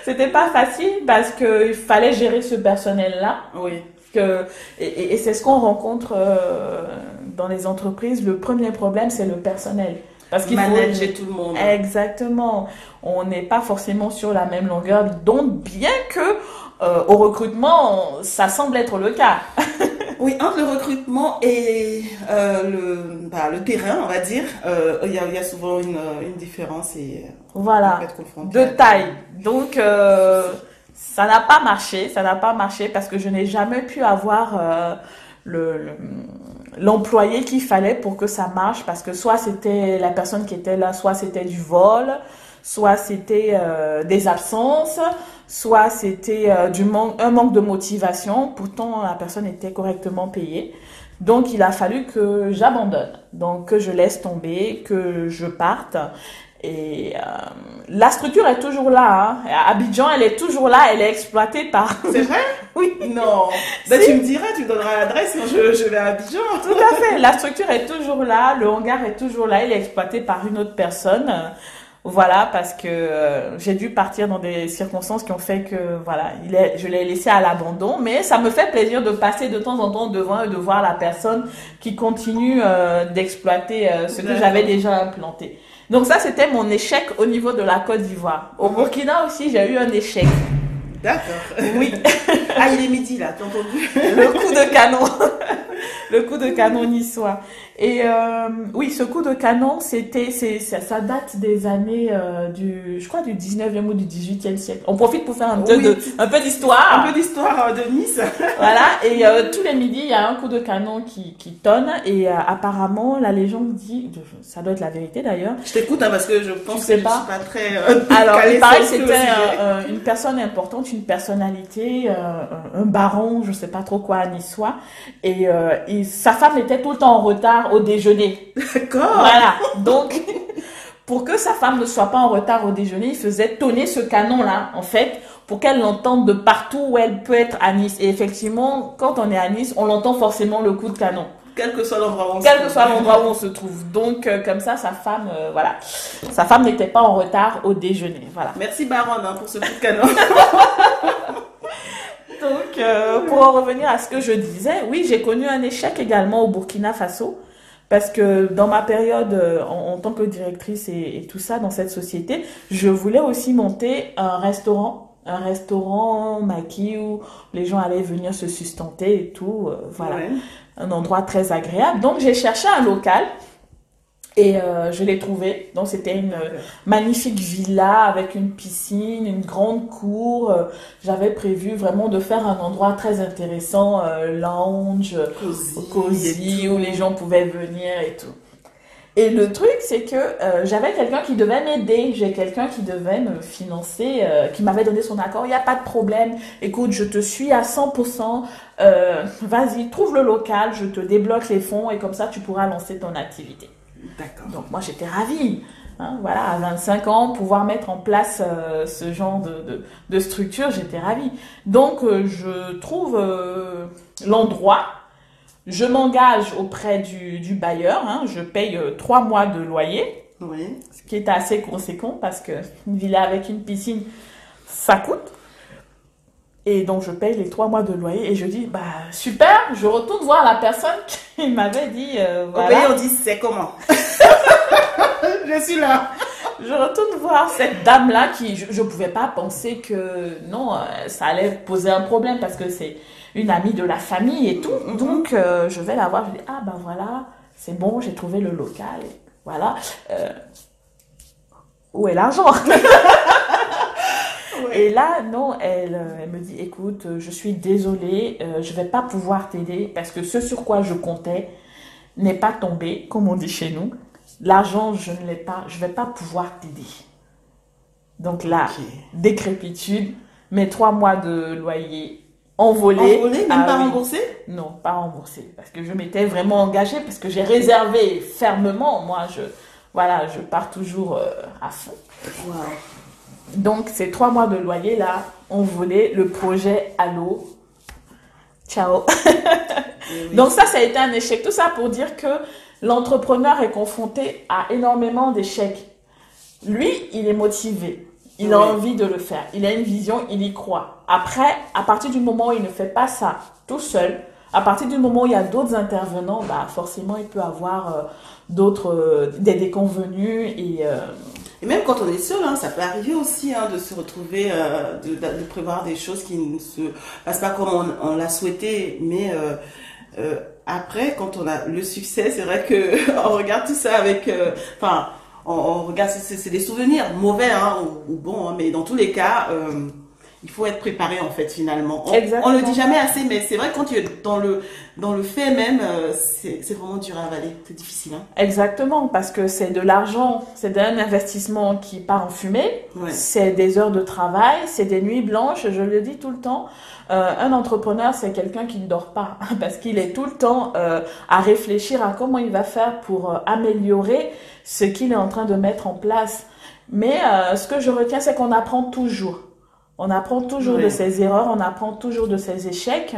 Speaker 2: c'était pas facile parce qu'il fallait gérer ce personnel-là.
Speaker 1: Oui.
Speaker 2: Que et, c'est ce qu'on rencontre euh, dans les entreprises. Le premier problème, c'est le personnel.
Speaker 1: Parce qu'il manager tout le monde.
Speaker 2: Exactement. On n'est pas forcément sur la même longueur d'onde, bien que euh, au recrutement, ça semble être le cas.
Speaker 1: oui, entre le recrutement et euh, le, bah, le terrain, on va dire, euh, il y, a, y, a, souvent une, une différence et
Speaker 2: voilà de taille. Donc ça n'a pas marché, ça n'a pas marché parce que je n'ai jamais pu avoir le, l'employé qu'il fallait pour que ça marche parce que soit c'était la personne qui était là, soit c'était du vol, soit c'était des absences, soit c'était euh, du manque, un manque de motivation. Pourtant, la personne était correctement payée. Donc, il a fallu que j'abandonne, donc que je laisse tomber, que je parte. Et euh, la structure est toujours là. Hein. Abidjan, elle est toujours là. Elle est exploitée par.
Speaker 1: C'est vrai?
Speaker 2: Oui.
Speaker 1: Non. Ben, tu me diras, tu me donneras l'adresse, je, je vais à Abidjan.
Speaker 2: Tout à fait. La structure est toujours là. Le hangar est toujours là. Il est exploité par une autre personne. Voilà, parce que euh, j'ai dû partir dans des circonstances qui ont fait que, voilà, il est, je l'ai laissé à l'abandon. Mais ça me fait plaisir de passer de temps en temps devant et de voir la personne qui continue euh, d'exploiter ce que j'avais déjà implanté. Donc ça, c'était mon échec au niveau de la Côte d'Ivoire. Au Burkina aussi, j'ai eu un échec.
Speaker 1: D'accord.
Speaker 2: Oui.
Speaker 1: ah, il est midi là, t'as entendu?
Speaker 2: Le coup de canon. le coup de canon niçois. Et euh, oui, ce coup de canon, c'était, c'est, ça, date des années euh, du, je crois, du 19e ou du 18e siècle. On profite pour faire un peu, de, un peu d'histoire.
Speaker 1: Un peu d'histoire euh, de Nice.
Speaker 2: voilà. Et tous les midis, il y a un coup de canon qui, qui tonne. Et apparemment, la légende dit, ça doit être la vérité d'ailleurs.
Speaker 1: Je t'écoute hein, parce que je pense que pas. je suis pas très.
Speaker 2: Alors, il paraît que c'était une personne importante, une personnalité, un baron, je sais pas trop quoi, niçois. Et, et sa femme était tout le temps en retard au déjeuner.
Speaker 1: D'accord.
Speaker 2: Voilà. Donc, pour que sa femme ne soit pas en retard au déjeuner, il faisait tonner ce canon-là, en fait, pour qu'elle l'entende de partout où elle peut être à Nice. Et effectivement, quand on est à Nice, on l'entend forcément le coup de canon.
Speaker 1: Quel que soit l'endroit où on
Speaker 2: Quel se trouve. que soit l'endroit où on se trouve. Donc, euh, comme ça, sa femme, euh, voilà. Sa femme n'était pas en retard au déjeuner. Voilà.
Speaker 1: Merci Baron hein, pour ce coup de canon.
Speaker 2: Donc, euh, pour en revenir à ce que je disais, oui, j'ai connu un échec également au Burkina Faso. Parce que dans ma période euh, en, tant que directrice et, tout ça dans cette société, je voulais aussi monter un restaurant, un restaurant maquis où les gens allaient venir se sustenter et tout, euh, voilà, un endroit très agréable. Donc j'ai cherché un local et euh, je l'ai trouvé. Donc c'était une euh, magnifique villa avec une piscine, une grande cour. Euh, j'avais prévu vraiment de faire un endroit très intéressant, lounge, cosy, où les gens pouvaient venir et tout. Et le truc, c'est que j'avais quelqu'un qui devait m'aider. J'ai quelqu'un qui devait me financer, qui m'avait donné son accord. Il n'y a pas de problème. Écoute, je te suis à 100%. Vas-y, trouve le local, je te débloque les fonds et comme ça, tu pourras lancer ton activité. Donc moi j'étais ravie. Hein, voilà, à 25 ans, pouvoir mettre en place euh, ce genre de, de, structure, j'étais ravie. Donc euh, je trouve euh, l'endroit, je m'engage auprès du, du bailleur, hein, je paye trois mois de loyer, ce qui est assez conséquent parce que une villa avec une piscine, ça coûte. Et donc, je paye les trois mois de loyer et je dis, bah, super, je retourne voir la personne qui m'avait dit, euh,
Speaker 1: voilà. Au pays, on dit, c'est comment? Je suis là.
Speaker 2: Je retourne voir cette dame-là qui, je ne pouvais pas penser que, non, euh, ça allait poser un problème parce que c'est une amie de la famille et tout. Mm-hmm. Donc, euh, je vais la voir, je dis, ah, ben voilà, c'est bon, j'ai trouvé le local. Voilà. où est l'argent? Et là, non, elle, euh, elle, me dit, écoute, euh, je suis désolée, euh, je vais pas pouvoir t'aider parce que ce sur quoi je comptais n'est pas tombé, comme on dit chez nous. L'argent, je ne l'ai pas, je vais pas pouvoir t'aider. Donc là, décrépitude, mes trois mois de loyer envolés.
Speaker 1: Envolés, même pas remboursé
Speaker 2: Non, pas remboursé. Parce que je m'étais vraiment engagée, parce que j'ai réservé fermement. Moi, je, voilà, je pars toujours à fond. Wow. Donc, ces trois mois de loyer là, on voulait le projet à l'eau. Ciao. Donc ça, ça a été un échec. Tout ça pour dire que l'entrepreneur est confronté à énormément d'échecs. Lui, il est motivé. Il a envie de le faire. Il a une vision, il y croit. Après, à partir du moment où il ne fait pas ça tout seul, à partir du moment où il y a d'autres intervenants, bah forcément, il peut avoir euh, d'autres euh, des déconvenus et euh,
Speaker 1: et même quand on est seul, hein, ça peut arriver aussi hein, de se retrouver, de, de, prévoir des choses qui ne se passent pas comme on, on l'a souhaité, mais après, quand on a le succès, c'est vrai que on regarde tout ça avec, enfin, on, regarde, c'est des souvenirs mauvais hein, ou, ou bons, hein, mais dans tous les cas il faut être préparé en fait finalement. On, on le dit jamais assez, mais c'est vrai quand tu es dans le dans le fait même, euh, c'est vraiment dur à avaler, c'est difficile. Hein.
Speaker 2: Exactement, parce que c'est de l'argent, c'est un investissement qui part en fumée, c'est des heures de travail, c'est des nuits blanches. Je le dis tout le temps. Euh, un entrepreneur, c'est quelqu'un qui ne dort pas parce qu'il est tout le temps euh, à réfléchir à comment il va faire pour euh, améliorer ce qu'il est en train de mettre en place. Mais ce que je retiens, c'est qu'on apprend toujours. On apprend toujours de ses erreurs, on apprend toujours de ses échecs.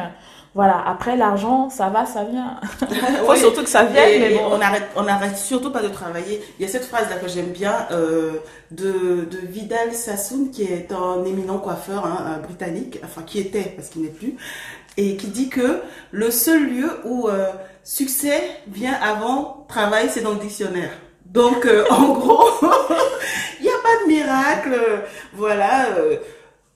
Speaker 2: Voilà, après l'argent, ça va, ça vient. Faut surtout que ça vienne, mais bon.
Speaker 1: On arrête, on arrête surtout pas de travailler. Il y a cette phrase là que j'aime bien euh, de, de Vidal Sassoon, qui est un éminent coiffeur hein, britannique, enfin qui était parce qu'il n'est plus, et qui dit que le seul lieu où euh, succès vient avant travail, c'est dans le dictionnaire. Donc euh, en gros, il n'y a pas de miracle, voilà.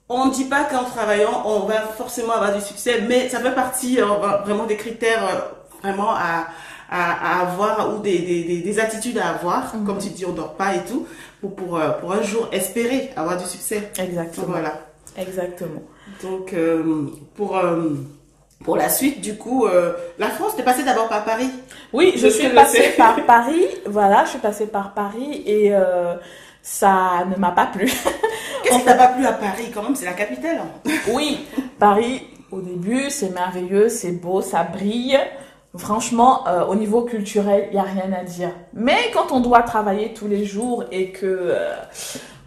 Speaker 1: On ne dit pas qu'en travaillant, on va forcément avoir du succès, mais ça fait partie euh, vraiment des critères euh, vraiment à, à, avoir ou des, des, des, attitudes à avoir. Mhm. Comme tu dis, on dort pas et tout, pour, pour, euh, pour un jour espérer avoir du succès.
Speaker 2: Exactement.
Speaker 1: Voilà.
Speaker 2: Exactement.
Speaker 1: Donc, pour, pour la suite, du coup, la France, t'es passée d'abord par Paris
Speaker 2: Oui, je, suis passée par Paris. Voilà, je suis passée par Paris et ça ne m'a pas plu.
Speaker 1: Qu'est-ce qui t'a pas plu à Paris quand même? C'est la capitale.
Speaker 2: oui, Paris, au début, c'est merveilleux, c'est beau, ça brille. Franchement, euh, au niveau culturel, il n'y a rien à dire. Mais quand on doit travailler tous les jours et que euh,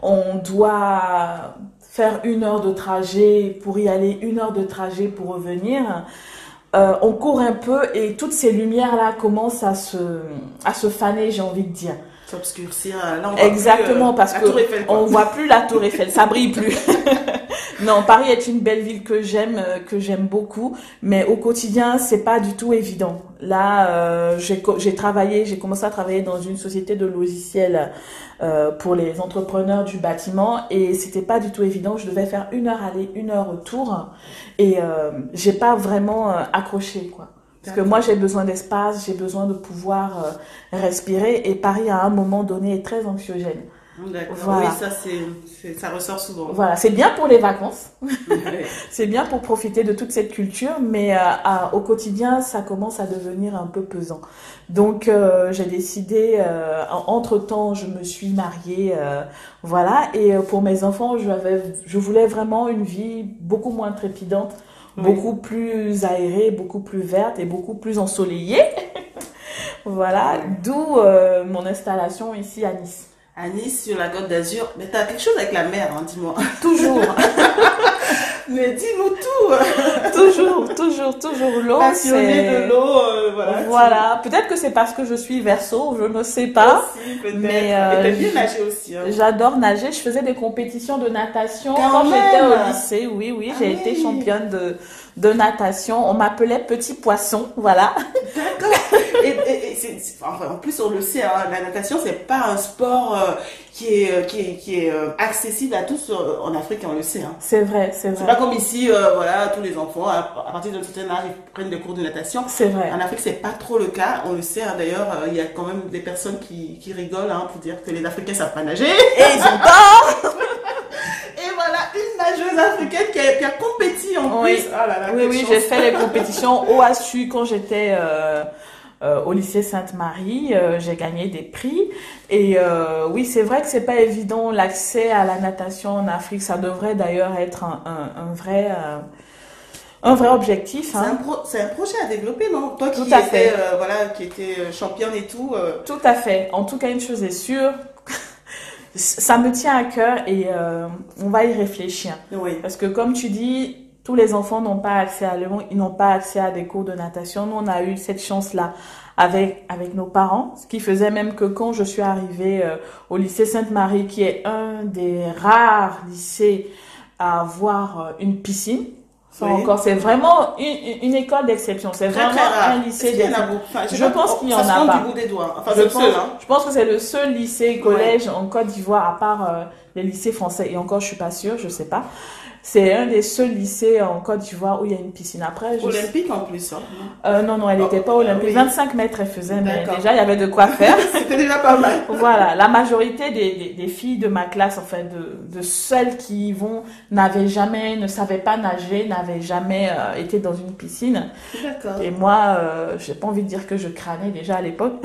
Speaker 2: on doit faire une heure de trajet pour y aller, une heure de trajet pour revenir, euh, on court un peu et toutes ces lumières-là commencent à se, à se faner, j'ai envie de dire
Speaker 1: s'obscurcir. Là,
Speaker 2: on Exactement, parce que on voit plus la Tour Eiffel, ça brille plus. non, Paris est une belle ville que j'aime, euh, que j'aime beaucoup, mais au quotidien, c'est pas du tout évident. Là, euh, j'ai travaillé, j'ai commencé à travailler dans une société de logiciels euh, pour les entrepreneurs du bâtiment et c'était pas du tout évident. Je devais faire une heure aller, une heure retour et euh, j'ai pas vraiment euh, accroché quoi. Parce que moi, j'ai besoin d'espace, j'ai besoin de pouvoir euh, respirer. Et Paris, à un moment donné, est très anxiogène.
Speaker 1: D'accord. Oui, ça, c'est, ça ressort souvent.
Speaker 2: Voilà, c'est bien pour les vacances. c'est bien pour profiter de toute cette culture, mais euh, au quotidien, ça commence à devenir un peu pesant. Donc, euh, j'ai décidé, entre temps, je me suis mariée, voilà. Et pour mes enfants, je, je voulais vraiment une vie beaucoup moins trépidante beaucoup plus aérée, beaucoup plus verte et beaucoup plus ensoleillée. voilà, d'où euh, mon installation ici à Nice.
Speaker 1: À Nice, sur la Côte d'Azur. Mais tu as quelque chose avec la mer, hein, dis-moi.
Speaker 2: Toujours.
Speaker 1: Mais dis-nous tout.
Speaker 2: toujours, toujours, toujours l'eau.
Speaker 1: Passionné de l'eau, euh, voilà.
Speaker 2: Voilà. Peut-être que c'est parce que je suis verso, je ne sais pas.
Speaker 1: Aussi, mais euh, bien nager aussi. Hein.
Speaker 2: J'adore nager. Je faisais des compétitions de natation quand, j'étais au lycée. Oui, oui, j'ai ah été championne de de natation. On m'appelait petit poisson, voilà.
Speaker 1: D'accord. Et, en plus, on le sait, hein, la natation, c'est pas un sport euh, qui est euh, qui est, qui est euh, accessible à tous en Afrique, on le sait. Hein.
Speaker 2: C'est vrai, c'est vrai.
Speaker 1: C'est pas comme ici, voilà, tous les enfants à, partir d'un certain âge ils prennent des cours de natation.
Speaker 2: C'est vrai.
Speaker 1: En Afrique, c'est pas trop le cas. On le sait. Hein, D'ailleurs, il y a quand même des personnes qui, qui rigolent pour dire que les Africains savent pas nager.
Speaker 2: Et ils ont tort.
Speaker 1: Et voilà, une nageuse africaine qui a, qui a compétit en
Speaker 2: oui.
Speaker 1: plus. Oh
Speaker 2: oui, oui, j'ai fait les compétitions au ASU quand j'étais euh, euh, au lycée Sainte-Marie. Euh, j'ai gagné des prix. Et oui, c'est vrai que c'est pas évident l'accès à la natation en Afrique. Ça devrait d'ailleurs être un, un, un vrai un vrai objectif.
Speaker 1: Hein. C'est un, un, projet à développer, non? Toi qui étais, euh, voilà, qui était championne et tout.
Speaker 2: Tout à fait. En tout cas, une chose est sûre, ça me tient à cœur et euh, on va y réfléchir.
Speaker 1: Oui.
Speaker 2: Parce que comme tu dis, tous les enfants n'ont pas accès à l'eau, ils n'ont pas accès à des cours de natation. Nous, on a eu cette chance-là avec avec nos parents, ce qui faisait même que quand je suis arrivée euh, au lycée Sainte-Marie, qui est un des rares lycées à avoir euh, une piscine, encore, c'est vraiment une, une école d'exception. C'est vraiment un lycée d'exception. je pense qu'il y en a pas. pense, hein. je pense que c'est le seul lycée collège en Côte d'Ivoire à part euh, les lycées français. Et encore, je suis pas sûre, je sais pas. C'est un des seuls lycées en Côte d'Ivoire où il y a une piscine. Après,
Speaker 1: olympique en plus. Hein.
Speaker 2: Euh, non, non, elle n'était pas olympique. 25 mètres, elle faisait, mais déjà, il y avait de quoi faire.
Speaker 1: C'était déjà pas mal.
Speaker 2: voilà, la majorité des, des, filles de ma classe, en fait, de, de celles qui y vont, n'avaient jamais, ne savaient pas nager, n'avaient jamais euh, été dans une piscine.
Speaker 1: D'accord.
Speaker 2: Et moi, euh, j'ai pas envie de dire que je crânais déjà à l'époque.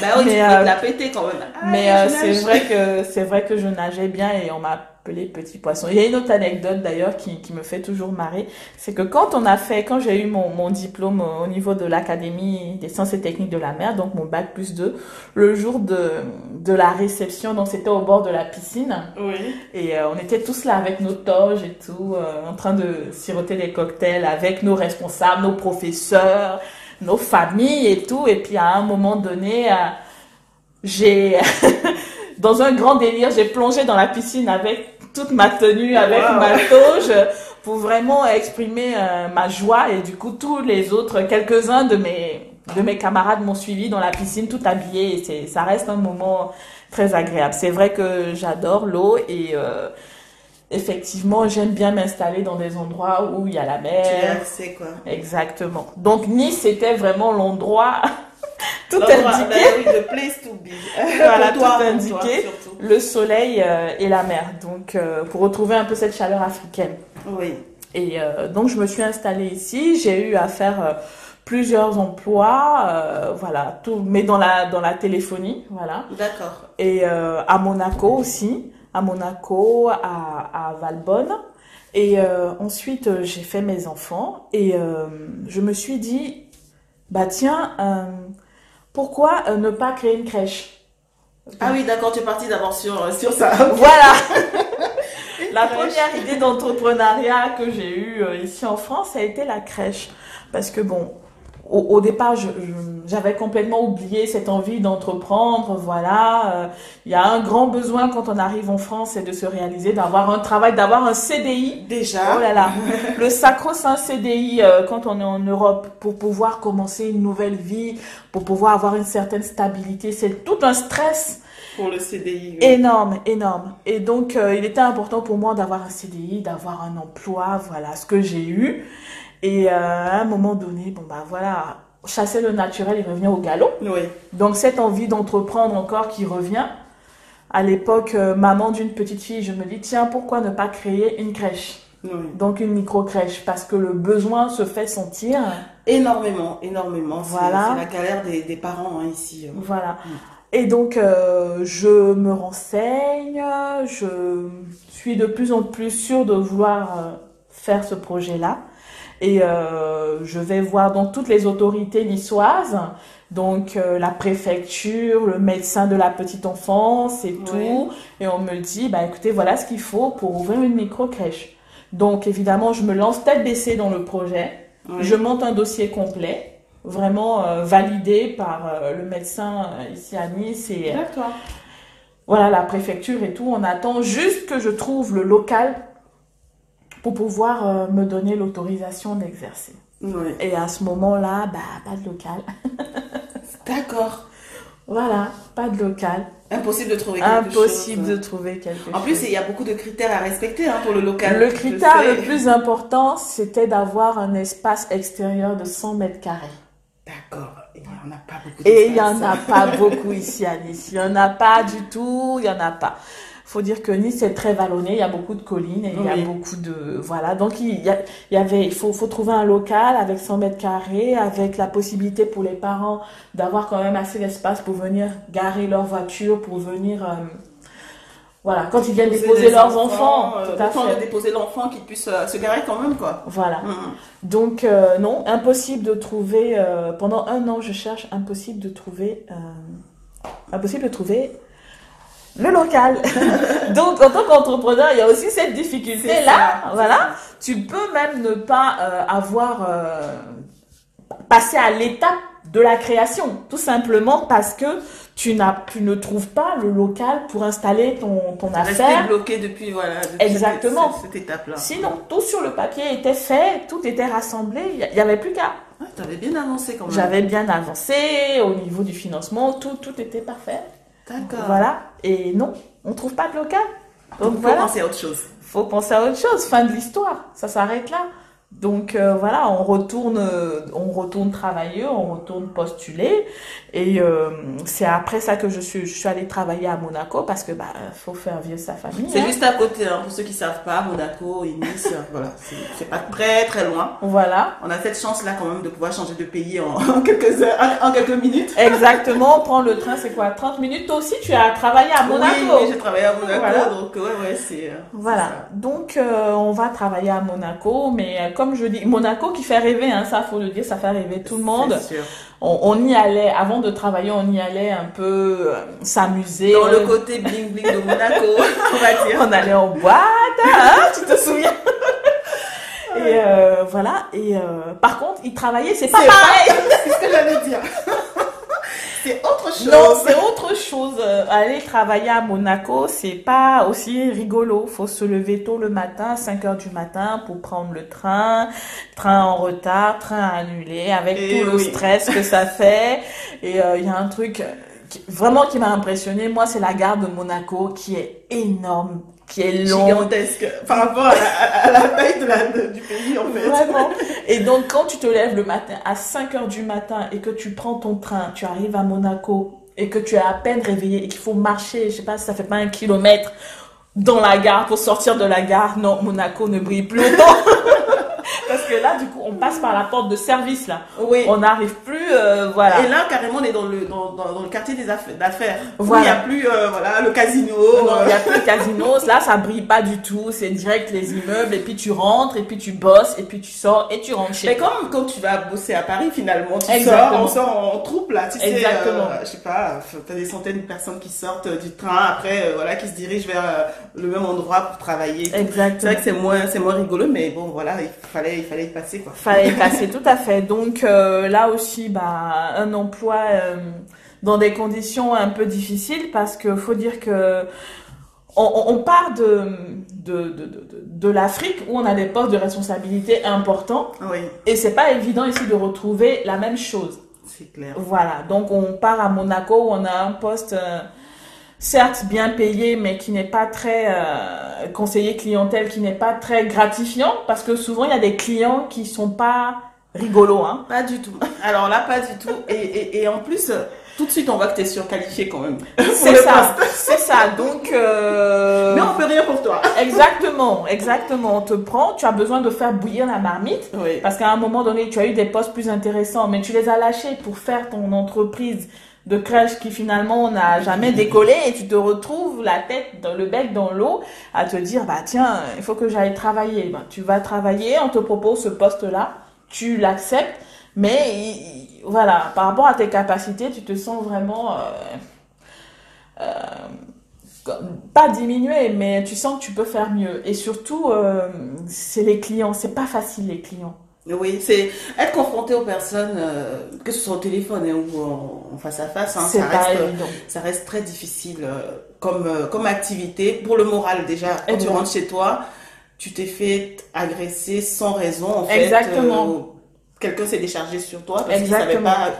Speaker 1: bah oui, mais, tu euh, la péter quand même.
Speaker 2: Ah, mais euh, c'est vrai que c'est vrai que je nageais bien et on m'a les petits poissons. Il y a une autre anecdote d'ailleurs qui, qui, me fait toujours marrer, c'est que quand on a fait, quand j'ai eu mon, mon, diplôme au niveau de l'Académie des sciences et techniques de la mer, donc mon bac plus 2, le jour de, de la réception, donc c'était au bord de la piscine,
Speaker 1: oui.
Speaker 2: et euh, on était tous là avec nos toges et tout, euh, en train de siroter des cocktails avec nos responsables, nos professeurs, nos familles et tout, et puis à un moment donné, euh, j'ai... dans un grand délire, j'ai plongé dans la piscine avec toute ma tenue avec ma toge pour vraiment exprimer euh, ma joie et du coup tous les autres quelques-uns de mes de mes camarades m'ont suivi dans la piscine tout habillé et c'est ça reste un moment très agréable. C'est vrai que j'adore l'eau et euh, effectivement, j'aime bien m'installer dans des endroits où il y a la mer.
Speaker 1: Tu quoi.
Speaker 2: Exactement. Donc Nice c'était vraiment l'endroit tout indiqué.
Speaker 1: Ben place to be.
Speaker 2: voilà, tout indiqué. le soleil euh, et la mer. Donc, euh, pour retrouver un peu cette chaleur africaine.
Speaker 1: Oui.
Speaker 2: Et euh, donc, je me suis installée ici. J'ai eu à faire plusieurs emplois, voilà, tout, mais dans la dans la téléphonie, voilà.
Speaker 1: D'accord.
Speaker 2: Et à Monaco aussi, à Monaco, à, à Valbonne. Et ensuite, j'ai fait mes enfants et je me suis dit, bah tiens, pourquoi euh, ne pas créer une crèche
Speaker 1: Ah oui, d'accord, tu es parti d'abord sur, euh, sur ça.
Speaker 2: Voilà La première idée d'entrepreneuriat que j'ai eue euh, ici en France, ça a été la crèche. Parce que bon, au, départ, j'avais complètement oublié cette envie d'entreprendre. Voilà, il y a un grand besoin quand on arrive en France, c'est de se réaliser, d'avoir un travail, d'avoir un CDI.
Speaker 1: Déjà.
Speaker 2: Oh là là, le sacro-saint CDI quand on est en Europe pour pouvoir commencer une nouvelle vie, pour pouvoir avoir une certaine stabilité. C'est tout un stress.
Speaker 1: Pour le CDI.
Speaker 2: Énorme, énorme. Et donc, il était important pour moi d'avoir un CDI, d'avoir un emploi, voilà, ce que j'ai eu. Et euh, à un moment donné, bon bah voilà, chasser le naturel et revenir au galop.
Speaker 1: Oui.
Speaker 2: Donc cette envie d'entreprendre encore qui revient. À l'époque, euh, maman d'une petite fille, je me dis tiens, pourquoi ne pas créer une crèche?
Speaker 1: Oui.
Speaker 2: Donc une micro-crèche, parce que le besoin se fait sentir.
Speaker 1: Énormément, énormément. Voilà. C'est la galère des, des parents hein, ici.
Speaker 2: Voilà. Mm. Et donc, euh, je me renseigne, je suis de plus en plus sûre de vouloir faire ce projet-là. Et euh, je vais voir donc toutes les autorités niçoises, donc euh, la préfecture, le médecin de la petite enfance et tout. Et on me dit, bah écoutez, voilà ce qu'il faut pour ouvrir une micro-crèche. Donc évidemment, je me lance tête baissée dans le projet. Je monte un dossier complet, vraiment euh, validé par euh, le médecin euh, ici à Nice et voilà la préfecture et tout. On attend juste que je trouve le local pour pouvoir euh, me donner l'autorisation d'exercer. Et à ce moment-là, bah, pas de local.
Speaker 1: D'accord.
Speaker 2: Voilà, pas de local.
Speaker 1: Impossible de trouver quelque
Speaker 2: Impossible chose. Impossible de trouver quelque chose.
Speaker 1: En plus, il y a beaucoup de critères à respecter hein, pour le local.
Speaker 2: Le critère le plus important, c'était d'avoir un espace extérieur de 100 mètres carrés.
Speaker 1: D'accord. Il n'y en a pas beaucoup.
Speaker 2: Et il n'y en a pas beaucoup ici à Nice. Il n'y en a pas du tout. Il n'y en a pas faut dire que Nice est très vallonné, il y a beaucoup de collines et il y a beaucoup de voilà. Donc il y, avait, il faut, faut trouver un local avec 100 mètres carrés, avec la possibilité pour les parents d'avoir quand même assez d'espace pour venir garer leur voiture, pour venir euh, voilà, quand ils viennent déposer leurs enfants,
Speaker 1: euh, tout à fait. de déposer l'enfant qu'ils puissent euh, se garer quand même quoi.
Speaker 2: Voilà. Mm-hmm. Donc non, impossible de trouver pendant un an je cherche impossible de trouver impossible de trouver le local. Donc, en tant qu'entrepreneur, il y a aussi cette difficulté-là. Voilà. Tu peux même ne pas euh, avoir euh, passé à l'étape de la création, tout simplement parce que tu n'as, tu ne trouves pas le local pour installer ton, ton affaire.
Speaker 1: bloqué depuis, voilà,
Speaker 2: Exactement.
Speaker 1: Cette, étape-là.
Speaker 2: Sinon, tout sur le papier était fait, tout était rassemblé, il n'y avait plus qu'à.
Speaker 1: tu avais bien avancé quand même.
Speaker 2: J'avais bien avancé au niveau du financement, tout, tout était parfait.
Speaker 1: D'accord.
Speaker 2: Voilà. Et non, on ne trouve pas de local.
Speaker 1: Donc, il faut penser à autre chose.
Speaker 2: Faut penser à autre chose. Fin de l'histoire. Ça s'arrête là. Donc euh, voilà, on retourne, euh, on retourne travailler, on retourne postuler, et euh, c'est après ça que je suis, je suis allée travailler à Monaco parce que bah faut faire vivre sa famille.
Speaker 1: C'est hein. juste à côté, hein, pour ceux qui savent pas, Monaco, Nice, voilà, c'est pas très très loin.
Speaker 2: Voilà.
Speaker 1: On a cette chance là quand même de pouvoir changer de pays en, quelques heures, en, quelques minutes.
Speaker 2: Exactement, on prend le train, c'est quoi, 30 minutes? Toi aussi, tu as travaillé à Monaco.
Speaker 1: Oui, j'ai travaillé à Monaco, donc ouais ouais c'est.
Speaker 2: Voilà, donc on va travailler à Monaco, mais comme comme je dis, Monaco qui fait rêver, hein, ça faut le dire, ça fait rêver tout le monde. On, y allait, avant de travailler, on y allait un peu euh, s'amuser.
Speaker 1: Dans le côté bling bling de Monaco, on va dire.
Speaker 2: On allait en boîte, hein, tu te souviens? Et euh, voilà. Et euh, par contre, il travaillait, c'est pas pareil.
Speaker 1: C'est ce que j'allais dire. C'est autre chose.
Speaker 2: Non, c'est autre chose. Aller travailler à Monaco, c'est pas aussi rigolo. Faut se lever tôt le matin, 5 heures du matin, pour prendre le train. Train en retard, train annulé, avec eh tout le stress que ça fait. Et euh, il y a un truc vraiment qui m'a impressionné. Moi, c'est la gare de Monaco qui est énorme qui est long.
Speaker 1: Gigantesque par rapport à la, taille du pays en fait.
Speaker 2: Vraiment. Et donc quand tu te lèves le matin à 5 heures du matin et que tu prends ton train, tu arrives à Monaco et que tu es à peine réveillé et qu'il faut marcher, je sais pas si ça fait pas un kilomètre dans la gare pour sortir de la gare, non, Monaco ne brille plus autant. Parce que là, du coup, on passe par la porte de service, là.
Speaker 1: Oui.
Speaker 2: On n'arrive plus, euh, voilà.
Speaker 1: Et là, carrément, on est dans le, dans, dans, le quartier des affaires. Voilà. il n'y a plus, euh, voilà, le casino.
Speaker 2: Non, il n'y a plus le casino. Là, ça brille pas du tout. C'est direct les immeubles. Et puis, tu rentres, et puis, tu bosses, et puis, tu sors, et tu rentres chez
Speaker 1: Mais comme quand tu vas bosser à Paris, finalement, tu sors, on sort en troupe, là. Tu
Speaker 2: Exactement.
Speaker 1: sais, euh, je sais pas, t'as des centaines de personnes qui sortent du train, après, voilà, qui se dirigent vers le même endroit pour travailler.
Speaker 2: Exactement.
Speaker 1: C'est vrai que c'est moins, c'est moins rigolo, mais bon, voilà, il fallait, il fallait y passer, quoi.
Speaker 2: Fallait y passer, tout à fait. Donc, euh, là aussi, bah, un emploi euh, dans des conditions un peu difficiles parce que faut dire que on, on part de, de, de, de, de l'Afrique où on a des postes de responsabilité importants.
Speaker 1: Oui.
Speaker 2: Et c'est pas évident ici de retrouver la même chose.
Speaker 1: C'est clair.
Speaker 2: Voilà. Donc, on part à Monaco où on a un poste, euh, certes bien payé, mais qui n'est pas très euh, conseiller clientèle, qui n'est pas très gratifiant, parce que souvent il y a des clients qui sont pas rigolos, hein.
Speaker 1: Pas du tout. Alors là, pas du tout. Et, et, et en plus, tout de suite, on voit que tu es surqualifié quand même.
Speaker 2: C'est ça, c'est ça. Donc, euh...
Speaker 1: mais on fait rien pour toi.
Speaker 2: exactement, exactement. On te prend, tu as besoin de faire bouillir la marmite,
Speaker 1: oui.
Speaker 2: parce qu'à un moment donné, tu as eu des postes plus intéressants, mais tu les as lâchés pour faire ton entreprise de crèche qui finalement n'a jamais décollé et tu te retrouves la tête dans le bec dans l'eau à te dire bah tiens il faut que j'aille travailler. Bah, tu vas travailler on te propose ce poste là tu l'acceptes. Mais voilà par rapport à tes capacités tu te sens vraiment euh, euh, pas diminué mais tu sens que tu peux faire mieux. Et surtout euh, c'est les clients. C'est pas facile les clients
Speaker 1: oui, c'est être confronté aux personnes, euh, que ce soit au téléphone hein, ou en, face à face, hein,
Speaker 2: ça, reste,
Speaker 1: ça reste très difficile euh, comme, euh, comme activité. Pour le moral déjà, quand tu rentres chez toi, tu t'es fait agresser sans raison en fait.
Speaker 2: Exactement.
Speaker 1: Quelqu'un s'est déchargé sur toi parce qu'il savait pas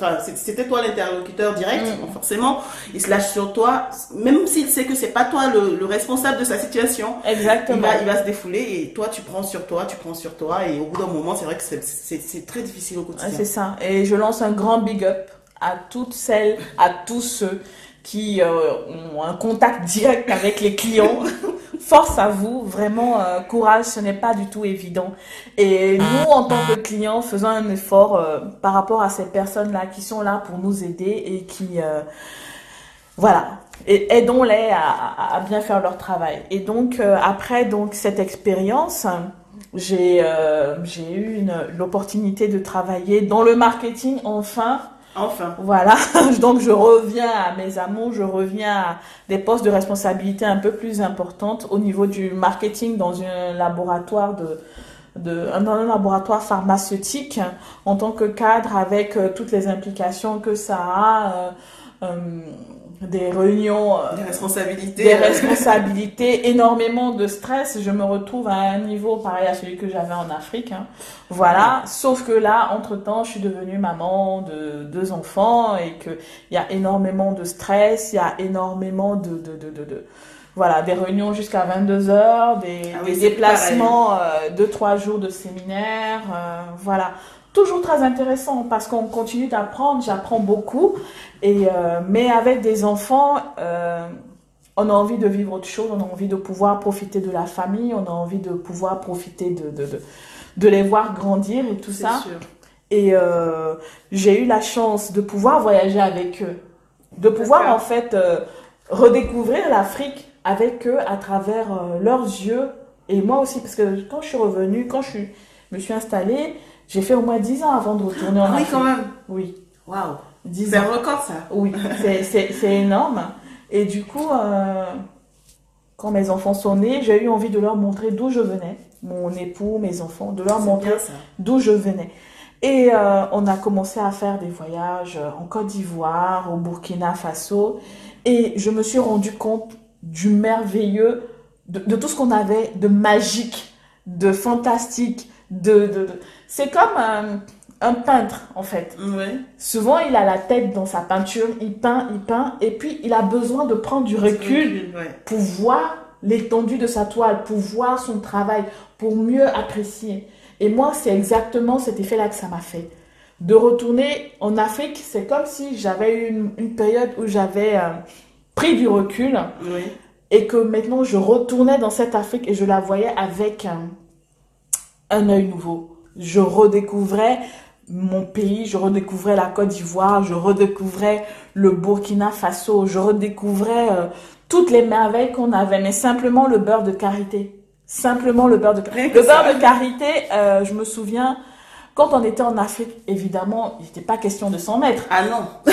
Speaker 1: Enfin, c'était toi l'interlocuteur direct, mm. forcément, il se lâche sur toi, même s'il sait que c'est pas toi le, responsable de sa situation.
Speaker 2: Exactement.
Speaker 1: Il va, il va se défouler et toi tu prends sur toi, tu prends sur toi et au bout d'un moment, c'est vrai que c'est très difficile au quotidien.
Speaker 2: c'est ça. Et je lance un grand big up à toutes celles, à tous ceux qui euh, ont un contact direct avec les clients. Force à vous, vraiment euh, courage, ce n'est pas du tout évident. Et nous, en tant que clients, faisons un effort euh, par rapport à ces personnes-là qui sont là pour nous aider et qui, voilà, et aidons-les à, à, bien faire leur travail. Et donc après donc cette expérience, j'ai j'ai eu l'opportunité de travailler dans le marketing enfin Voilà. Donc je reviens à mes amours, je reviens à des postes de responsabilité un peu plus importantes au niveau du marketing dans un laboratoire de de, dans un laboratoire pharmaceutique en tant que cadre avec euh, toutes les implications que ça a. Euh, euh, des réunions,
Speaker 1: des responsabilités,
Speaker 2: des responsabilités, énormément de stress. Je me retrouve à un niveau pareil à celui que j'avais en Afrique. Hein. Voilà. Sauf que là, entre temps, je suis devenue maman de deux enfants et que il y a énormément de stress, il y a énormément de, de, de, de, voilà, des réunions jusqu'à 22 heures, des, ah des déplacements, euh, deux, trois jours de séminaire, euh, voilà. Toujours très intéressant parce qu'on continue d'apprendre, j'apprends beaucoup. Et, euh, mais avec des enfants, euh, on a envie de vivre autre chose, on a envie de pouvoir profiter de la famille, on a envie de pouvoir profiter de, de, de, de les voir grandir et tout ça. Sûr. Et euh, j'ai eu la chance de pouvoir voyager avec eux, de pouvoir en fait redécouvrir l'Afrique avec eux à travers leurs yeux et moi aussi parce que quand je suis revenue, quand je suis, me suis installée, j'ai fait au moins 10 ans avant de retourner en
Speaker 1: ah
Speaker 2: Afrique.
Speaker 1: Oui, quand même.
Speaker 2: Oui.
Speaker 1: Waouh. C'est un record ça.
Speaker 2: Oui, c'est énorme. Et du coup, euh, quand mes enfants sont nés, j'ai eu envie de leur montrer d'où je venais, mon époux, mes enfants, de leur montrer d'où je venais. Et euh, on a commencé à faire des voyages en Côte d'Ivoire, au Burkina Faso, et je me suis rendu compte du merveilleux, de, tout ce qu'on avait de magique, de fantastique, de, de, c'est comme un, un, peintre en fait. Souvent il a la tête dans sa peinture, il peint, il peint, et puis il a besoin de prendre du recul pour voir l'étendue de sa toile, pour voir son travail, pour mieux apprécier. Et moi c'est exactement cet effet-là que ça m'a fait. De retourner en Afrique, c'est comme si j'avais eu une, une, période où j'avais euh, pris du recul et que maintenant je retournais dans cette Afrique et je la voyais avec un, un œil nouveau. Je redécouvrais mon pays, je redécouvrais la Côte d'Ivoire, je redécouvrais le Burkina Faso, je redécouvrais euh, toutes les merveilles qu'on avait, mais simplement le beurre de karité. Simplement le beurre de karité. Le beurre de karité, euh, je me souviens, quand on était en Afrique, évidemment, il n'était pas question de 100 mètres.
Speaker 1: Ah non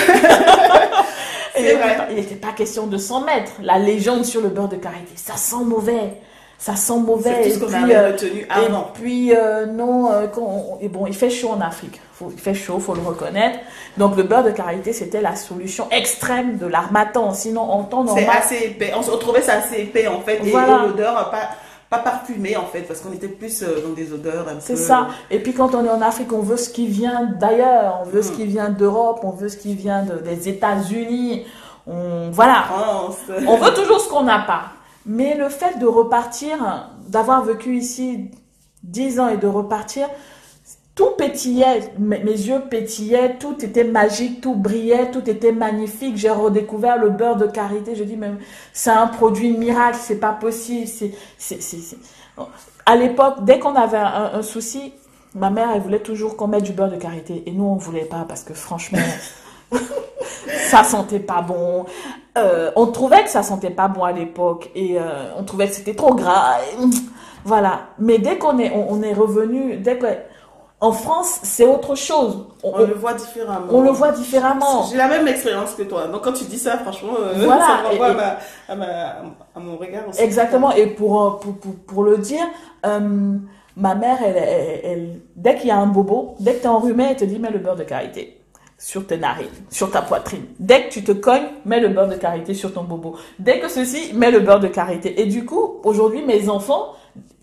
Speaker 2: Il n'était pas question de 100 mètres. La légende sur le beurre de karité, ça sent mauvais. Ça sent mauvais.
Speaker 1: C'est tout ce qu'on avait euh, retenu
Speaker 2: avant. Et puis, euh, non, euh, quand et bon, il fait chaud en Afrique. Faut, il fait chaud, faut le reconnaître. Donc, le beurre de karité, c'était la solution extrême de l'armatan. Sinon, en temps normal.
Speaker 1: C'est assez épais. On, on, trouvait ça assez épais, en fait. Et l'odeur, pas pas parfumé en fait, parce qu'on était plus dans des odeurs un
Speaker 2: C'est ça. Et puis quand on est en Afrique, on veut ce qui vient d'ailleurs, on veut ce mm. qui vient d'Europe, on veut ce qui vient de, des États-Unis, on voilà, on veut toujours ce qu'on n'a pas. Mais le fait de repartir, d'avoir vécu ici 10 ans et de repartir, tout pétillait, mes yeux pétillaient, tout était magique, tout brillait, tout était magnifique. J'ai redécouvert le beurre de karité. Je dis même, c'est un produit miracle, c'est pas possible. C'est, c'est, c'est, À l'époque, dès qu'on avait un, souci, ma mère, elle voulait toujours qu'on mette du beurre de karité. Et nous, on voulait pas parce que franchement, ça sentait pas bon. Euh, on trouvait que ça sentait pas bon à l'époque et euh, on trouvait que c'était trop gras. voilà. Mais dès qu'on est, on, est revenu, dès que en France, c'est autre chose.
Speaker 1: On, le voit différemment.
Speaker 2: On le voit différemment.
Speaker 1: J'ai la même expérience que toi. Donc quand tu dis ça, franchement, euh, voilà. ça renvoie à, à, ma, à, mon regard aussi.
Speaker 2: Exactement. Et pour, pour, pour, pour le dire, ma mère, elle, elle, elle dès qu'il y a un bobo, dès que tu es enrhumé, elle te dit mets le beurre de karité sur tes narines, sur ta poitrine. Dès que tu te cognes, mets le beurre de karité sur ton bobo. Dès que ceci, mets le beurre de karité. Et du coup, aujourd'hui, mes enfants,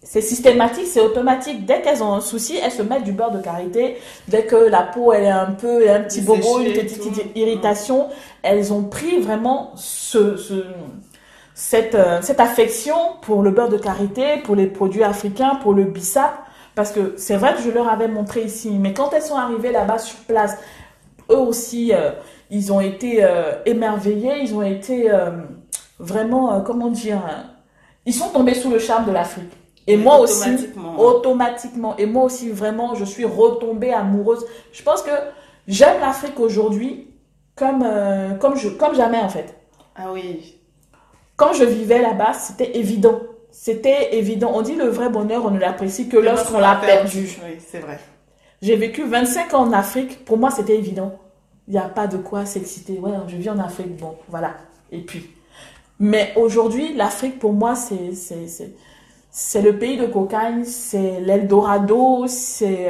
Speaker 2: c'est systématique, c'est automatique. Dès qu'elles ont un souci, elles se mettent du beurre de karité. Dès que la peau, elle est un peu, un petit bobo, une petite irritation, elles ont pris vraiment ce, ce cette, euh, cette affection pour le beurre de karité, pour les produits africains, pour le bissap. Parce que c'est vrai que je leur avais montré ici, mais quand elles sont arrivées là-bas sur place, eux aussi, euh, ils ont été euh, émerveillés, ils ont été euh, vraiment, comment dire, ils sont tombés sous le charme de l'Afrique. Et moi aussi, automatiquement. Et moi aussi, vraiment, je suis retombée amoureuse. Je pense que j'aime l'Afrique aujourd'hui comme, comme, je, comme jamais, en fait.
Speaker 1: Ah oui.
Speaker 2: Quand je vivais là-bas, c'était évident. C'était évident. On dit le vrai bonheur, on ne l'apprécie que lorsqu'on l'a perdu.
Speaker 1: Oui, c'est vrai.
Speaker 2: J'ai vécu 25 ans en Afrique. Pour moi, c'était évident. Il n'y a pas de quoi s'exciter. Ouais, je vis en Afrique. Bon, voilà. Et puis. Mais aujourd'hui, l'Afrique, pour moi, c'est, c'est, c'est le pays de cocaïne, c'est l'Eldorado, c'est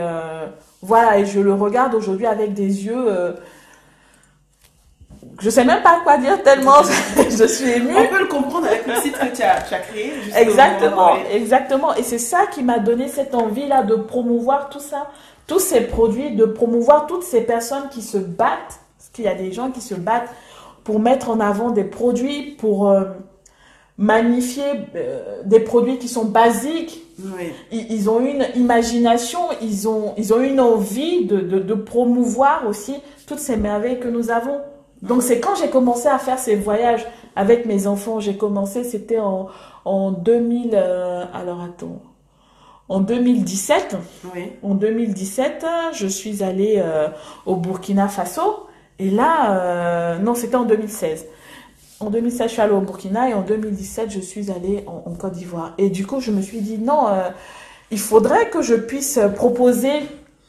Speaker 2: voilà, et je le regarde aujourd'hui avec des yeux je sais même pas quoi dire tellement je suis émue.
Speaker 1: On peut le comprendre avec le site que tu as, créé.
Speaker 2: Exactement, exactement. Et c'est ça qui m'a donné cette envie-là de promouvoir tout ça, tous ces produits, de promouvoir toutes ces personnes qui se battent, parce qu'il y a des gens qui se battent pour mettre en avant des produits, pour euh, magnifier euh, des produits qui sont basiques. Ils, ont une imagination, ils ont, ils ont une envie de, de, de promouvoir aussi toutes ces merveilles que nous avons. Donc c'est quand j'ai commencé à faire ces voyages avec mes enfants, j'ai commencé, c'était en, en 2000, euh, alors attends, en 2017. Oui. En 2017, je suis allée euh, au Burkina Faso. Et là, euh, non, c'était en 2016. En 2016, je suis allée au Burkina et en 2017, je suis allée en, en Côte d'Ivoire. Et du coup, je me suis dit, non, il faudrait que je puisse proposer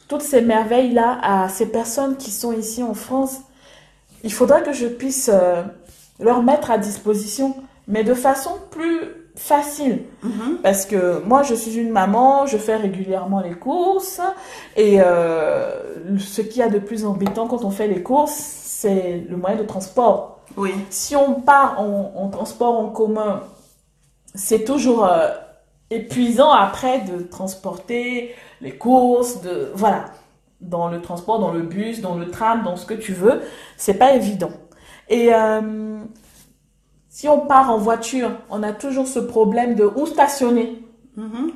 Speaker 2: toutes ces merveilles-là à ces personnes qui sont ici en France il faudra que je puisse euh, leur mettre à disposition, mais de façon plus facile. Mhm. Parce que moi, je suis une maman, je fais régulièrement les courses, et euh, ce qu'il y a de plus embêtant quand on fait les courses, c'est le moyen de transport.
Speaker 1: Oui.
Speaker 2: Si on part en, transport en commun, c'est toujours euh, épuisant après de transporter les courses, de voilà dans le transport, dans le bus, dans le tram, dans ce que tu veux, c'est pas évident. Et euh, si on part en voiture, on a toujours ce problème de où stationner. Mm-hmm.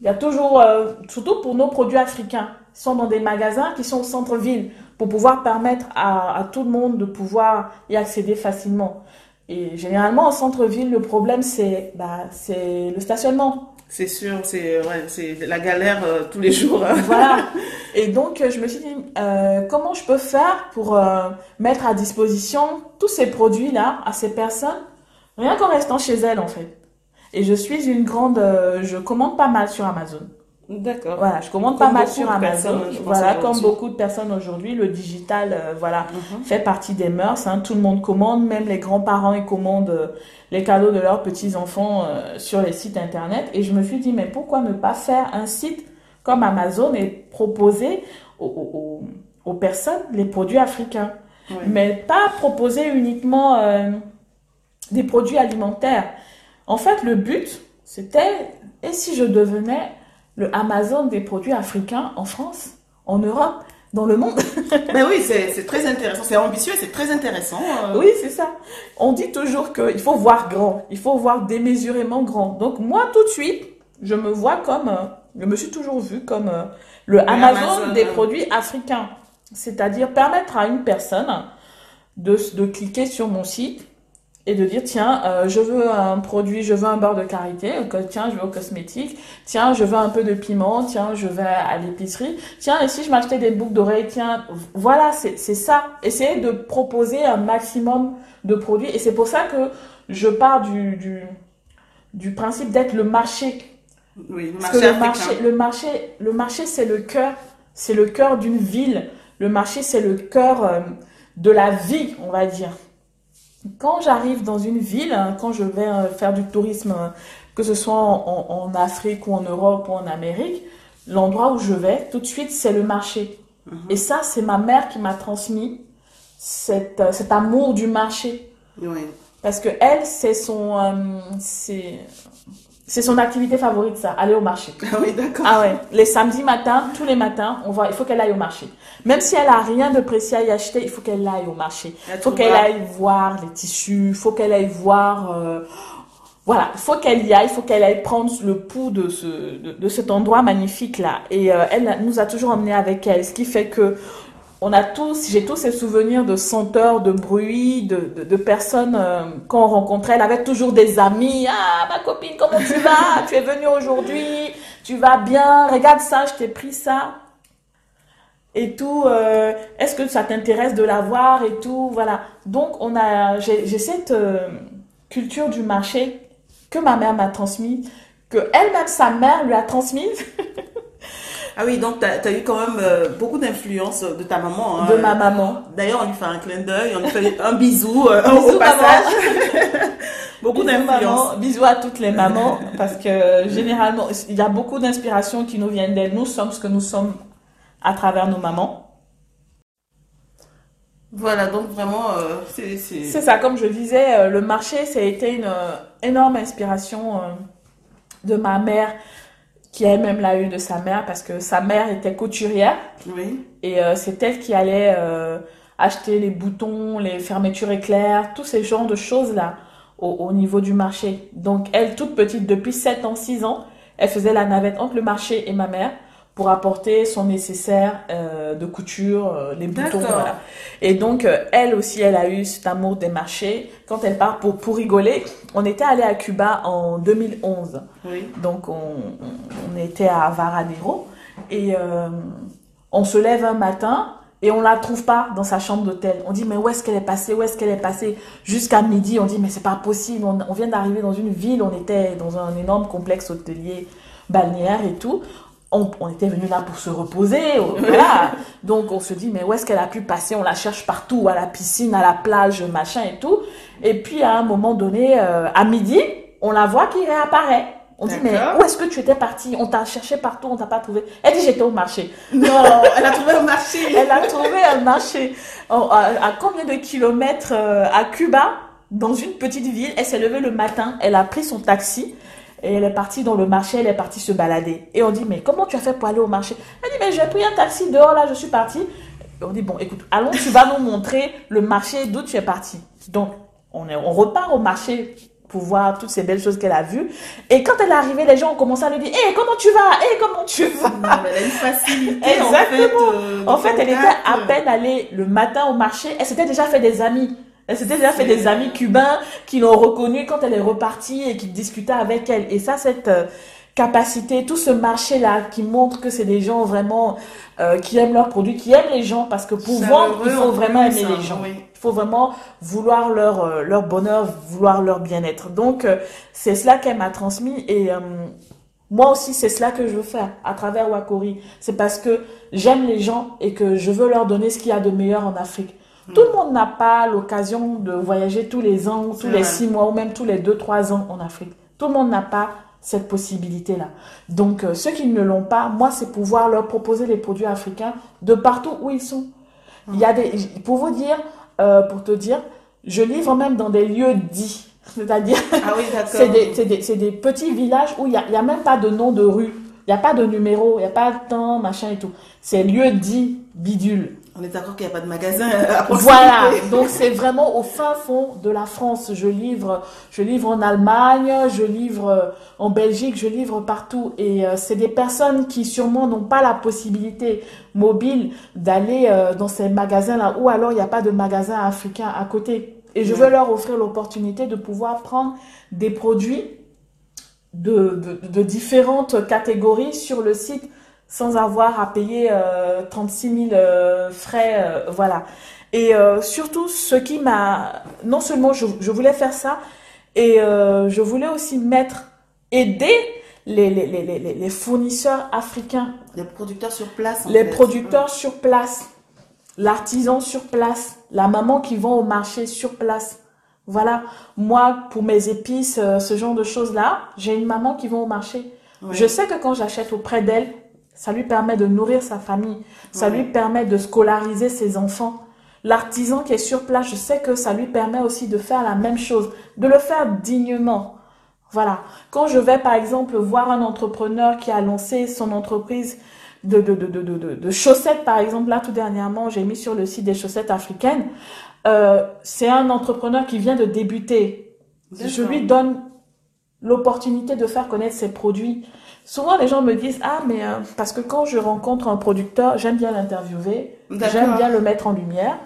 Speaker 2: Il y a toujours, euh, surtout pour nos produits africains, ils sont dans des magasins qui sont au centre-ville pour pouvoir permettre à, tout le monde de pouvoir y accéder facilement. Et généralement, au centre-ville, le problème, c'est bah, le stationnement.
Speaker 1: C'est sûr, c'est ouais, la galère euh, tous les jours.
Speaker 2: voilà. Et donc, je me suis dit, euh, comment je peux faire pour euh, mettre à disposition tous ces produits-là à ces personnes, rien qu'en restant chez elles, en fait. Et je suis une grande, je commande pas mal sur Amazon.
Speaker 1: D'accord.
Speaker 2: Voilà, je commande pas mal sur Amazon. Voilà, comme beaucoup de personnes aujourd'hui, le digital, euh, voilà, mhm. fait partie des mœurs. Hein. Tout le monde commande, même les grands-parents, ils commandent euh, les cadeaux de leurs petits-enfants euh, sur les sites internet. Et je me suis dit, mais pourquoi ne pas faire un site comme Amazon et proposer aux, aux, personnes les produits africains? Mais pas proposer uniquement des produits alimentaires. En fait, le but, c'était, et si je devenais le Amazon des produits africains en France, en Europe, dans le monde.
Speaker 1: ben oui, c'est très intéressant. C'est ambitieux, c'est très intéressant.
Speaker 2: Euh. Oui, c'est ça. On dit toujours qu'il faut voir grand, il faut voir démesurément grand. Donc moi, tout de suite, je me vois comme, euh, je me suis toujours vu comme euh, le, Amazon, des produits africains. C'est-à-dire permettre à une personne de, de cliquer sur mon site et de dire tiens euh, je veux un produit je veux un beurre de karité tiens je veux au cosmétique tiens je veux un peu de piment tiens je vais à l'épicerie tiens et si je m'achetais des boucles d'oreilles tiens voilà c'est ça. Essayer de proposer un maximum de produits et c'est pour ça que je pars du du, du principe d'être le marché.
Speaker 1: Oui le marché,
Speaker 2: le marché le marché le marché c'est le cœur c'est le cœur d'une ville. Le marché c'est le cœur euh, de la vie on va dire quand j'arrive dans une ville, hein, quand je vais euh, faire du tourisme, euh, que ce soit en, Afrique ou en Europe ou en Amérique, l'endroit où je vais, tout de suite, c'est le marché. Mhm. Et ça, c'est ma mère qui m'a transmis cet, euh, cet, amour du marché.
Speaker 1: Oui.
Speaker 2: Parce que elle, c'est son, c'est c'est son activité favorite, ça, aller au marché.
Speaker 1: Ah oui, d'accord.
Speaker 2: Ah ouais. Les samedis matins, tous les matins, on va, il faut qu'elle aille au marché. Même si elle a rien de précis à y acheter, il faut qu'elle aille au marché. Il faut qu'elle aille voir les tissus, il faut qu'elle aille voir, euh, voilà, il faut qu'elle y aille, il faut qu'elle aille prendre le pouls de ce, de, cet endroit magnifique là. Et euh, elle nous a toujours emmenés avec elle, ce qui fait que on a tous, j'ai tous ces souvenirs de senteurs, de bruits, de, de, personnes euh, qu'on rencontrait. Elle avait toujours des amis. Ah, ma copine, comment tu vas? Tu es venue aujourd'hui Tu vas bien Regarde ça, je t'ai pris ça. Et tout. Euh, Est-ce que ça t'intéresse de l'avoir et tout Voilà. Donc, on a, j'ai cette euh, culture du marché que ma mère m'a transmise, que elle-même, sa mère lui a transmise.
Speaker 1: Ah oui, donc tu as, eu quand même euh, beaucoup d'influence de ta maman.
Speaker 2: Hein. De ma maman.
Speaker 1: D'ailleurs, on lui fait un clin d'œil, on lui fait un bisou, euh, au passage. beaucoup d'influence.
Speaker 2: Bisous à toutes les mamans, parce que généralement, il y a beaucoup d'inspiration qui nous viennent d'elles. Nous sommes ce que nous sommes à travers nos mamans.
Speaker 1: Voilà, donc vraiment, euh, c'est...
Speaker 2: C'est ça, comme je disais, euh, le marché, ça a été une euh, énorme inspiration de ma mère, qui elle-même l'a eu de sa mère, parce que sa mère était couturière.
Speaker 1: Oui.
Speaker 2: Et c'est elle qui allait acheter les boutons, les fermetures éclairs, tous ces genres de choses-là au, au, niveau du marché. Donc elle, toute petite, depuis 7 ans, 6 ans, elle faisait la navette entre le marché et ma mère pour apporter son nécessaire euh, de couture, euh, les boutons, voilà. Et donc, euh, elle aussi, elle a eu cet amour des marchés. Quand elle part pour, pour rigoler, on était allé à Cuba en 2011.
Speaker 1: Oui.
Speaker 2: Donc, on, on, était à Varadero. Et on se lève un matin et on la trouve pas dans sa chambre d'hôtel. On dit, mais où est-ce qu'elle est passée? Où est-ce qu'elle est passée? Jusqu'à midi, on dit, mais c'est pas possible. On, on vient d'arriver dans une ville, on était dans un énorme complexe hôtelier balnéaire et tout on, était venu là pour se reposer, voilà. Donc on se dit mais où est-ce qu'elle a pu passer? On la cherche partout, à la piscine, à la plage, machin et tout. Et puis à un moment donné, euh, à midi, on la voit qui réapparaît. On dit mais où est-ce que tu étais partie? On t'a cherché partout, on t'a pas trouvé. Elle dit j'étais au marché.
Speaker 1: Non, elle a trouvé un marché.
Speaker 2: elle a trouvé un marché. à, combien de kilomètres euh, à Cuba, dans une petite ville Elle s'est levée le matin, elle a pris son taxi. Et elle est partie dans le marché, elle est partie se balader. Et on dit, mais comment tu as fait pour aller au marché? Elle dit, mais j'ai pris un taxi dehors, là, je suis partie. Et on dit, bon, écoute, allons, tu vas nous montrer le marché d'où tu es partie. Donc, on, est, on repart au marché pour voir toutes ces belles choses qu'elle a vues. Et quand elle est arrivée, les gens ont commencé à lui dire, hé, comment tu vas? Hé, comment tu vas?
Speaker 1: Elle a une facilité.
Speaker 2: Exactement.
Speaker 1: Euh,
Speaker 2: en fait, elle était à peine allée le matin au marché. Elle s'était déjà fait des amis. Elle s'était déjà fait des amis cubains qui l'ont reconnue quand elle est repartie et qui discutaient avec elle. Et ça, cette euh, capacité, tout ce marché-là qui montre que c'est des gens vraiment euh, qui aiment leurs produits, qui aiment les gens, parce que pour vendre, il faut vraiment aimer les gens. Il faut vraiment vouloir leur, euh, leur bonheur, vouloir leur bien-être. Donc, c'est cela qu'elle m'a transmis et moi aussi, c'est cela que je veux faire à travers Wakori. C'est parce que j'aime les gens et que je veux leur donner ce qu'il y a de meilleur en Afrique. Tout le monde n'a pas l'occasion de voyager tous les ans, tous les six mois ou même tous les deux, trois ans en Afrique. Tout le monde n'a pas cette possibilité-là. Donc, euh, ceux qui ne l'ont pas, moi, c'est pouvoir leur proposer les produits africains de partout où ils sont. Il y a des, pour vous dire, euh, pour te dire, je livre même dans des lieux dits. C'est-à-dire,
Speaker 1: ah
Speaker 2: c'est des, des, des, petits villages où il n'y a, y a même pas de nom de rue. Il n'y a pas de numéro, il n'y a pas de temps, machin et tout. C'est lieu dit bidule.
Speaker 1: On est d'accord qu'il n'y a pas de magasin à
Speaker 2: Voilà, donc c'est vraiment au fin fond de la France. Je livre, je livre en Allemagne, je livre en Belgique, je livre partout. Et euh, c'est des personnes qui sûrement n'ont pas la possibilité mobile d'aller euh, dans ces magasins-là, ou alors il n'y a pas de magasin africain à côté. Et je veux leur offrir l'opportunité de pouvoir prendre des produits de, de, de différentes catégories sur le site sans avoir à payer euh, 36 000 euh, frais, euh, voilà. Et euh, surtout, ce qui m'a, non seulement je, je, voulais faire ça, et je voulais aussi mettre, aider les, les, les, les, fournisseurs africains.
Speaker 1: Les producteurs sur place.
Speaker 2: les producteurs sur place, l'artisan sur place, la maman qui vend au marché sur place. Voilà, moi, pour mes épices, ce genre de choses-là, j'ai une maman qui vend au marché. Je sais que quand j'achète auprès d'elle, ça lui permet de nourrir sa famille. Ça lui permet de scolariser ses enfants. L'artisan qui est sur place, je sais que ça lui permet aussi de faire la même chose, de le faire dignement. Voilà. Quand je vais, par exemple, voir un entrepreneur qui a lancé son entreprise de, de, de, de, de chaussettes, par exemple, là, tout dernièrement, j'ai mis sur le site des chaussettes africaines. Euh, c'est un entrepreneur qui vient de débuter. Je lui donne l'opportunité de faire connaître ses produits. Souvent, les gens me disent Ah, mais euh, parce que quand je rencontre un producteur, j'aime bien l'interviewer, j'aime bien le mettre en lumière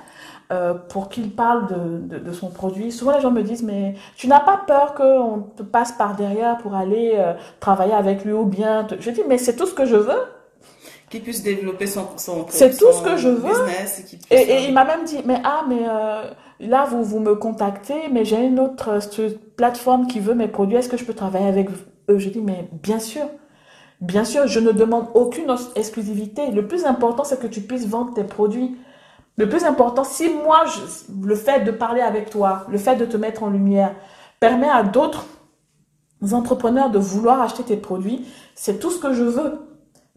Speaker 2: euh, pour qu'il parle de, de, son produit. Souvent, les gens me disent Mais tu n'as pas peur qu'on te passe par derrière pour aller euh, travailler avec lui ou bien Je dis Mais c'est tout ce que je veux.
Speaker 1: Qu'il puisse développer son, son
Speaker 2: C'est tout ce que je veux. Et, et, il m'a même dit Mais ah, mais là, vous, vous me contactez, mais j'ai une autre plateforme qui veut mes produits. Est-ce que je peux travailler avec eux Je dis Mais bien sûr. Bien sûr, je ne demande aucune exclusivité. Le plus important, c'est que tu puisses vendre tes produits. Le plus important, si moi, le fait de parler avec toi, le fait de te mettre en lumière, permet à d'autres entrepreneurs de vouloir acheter tes produits, c'est tout ce que je veux.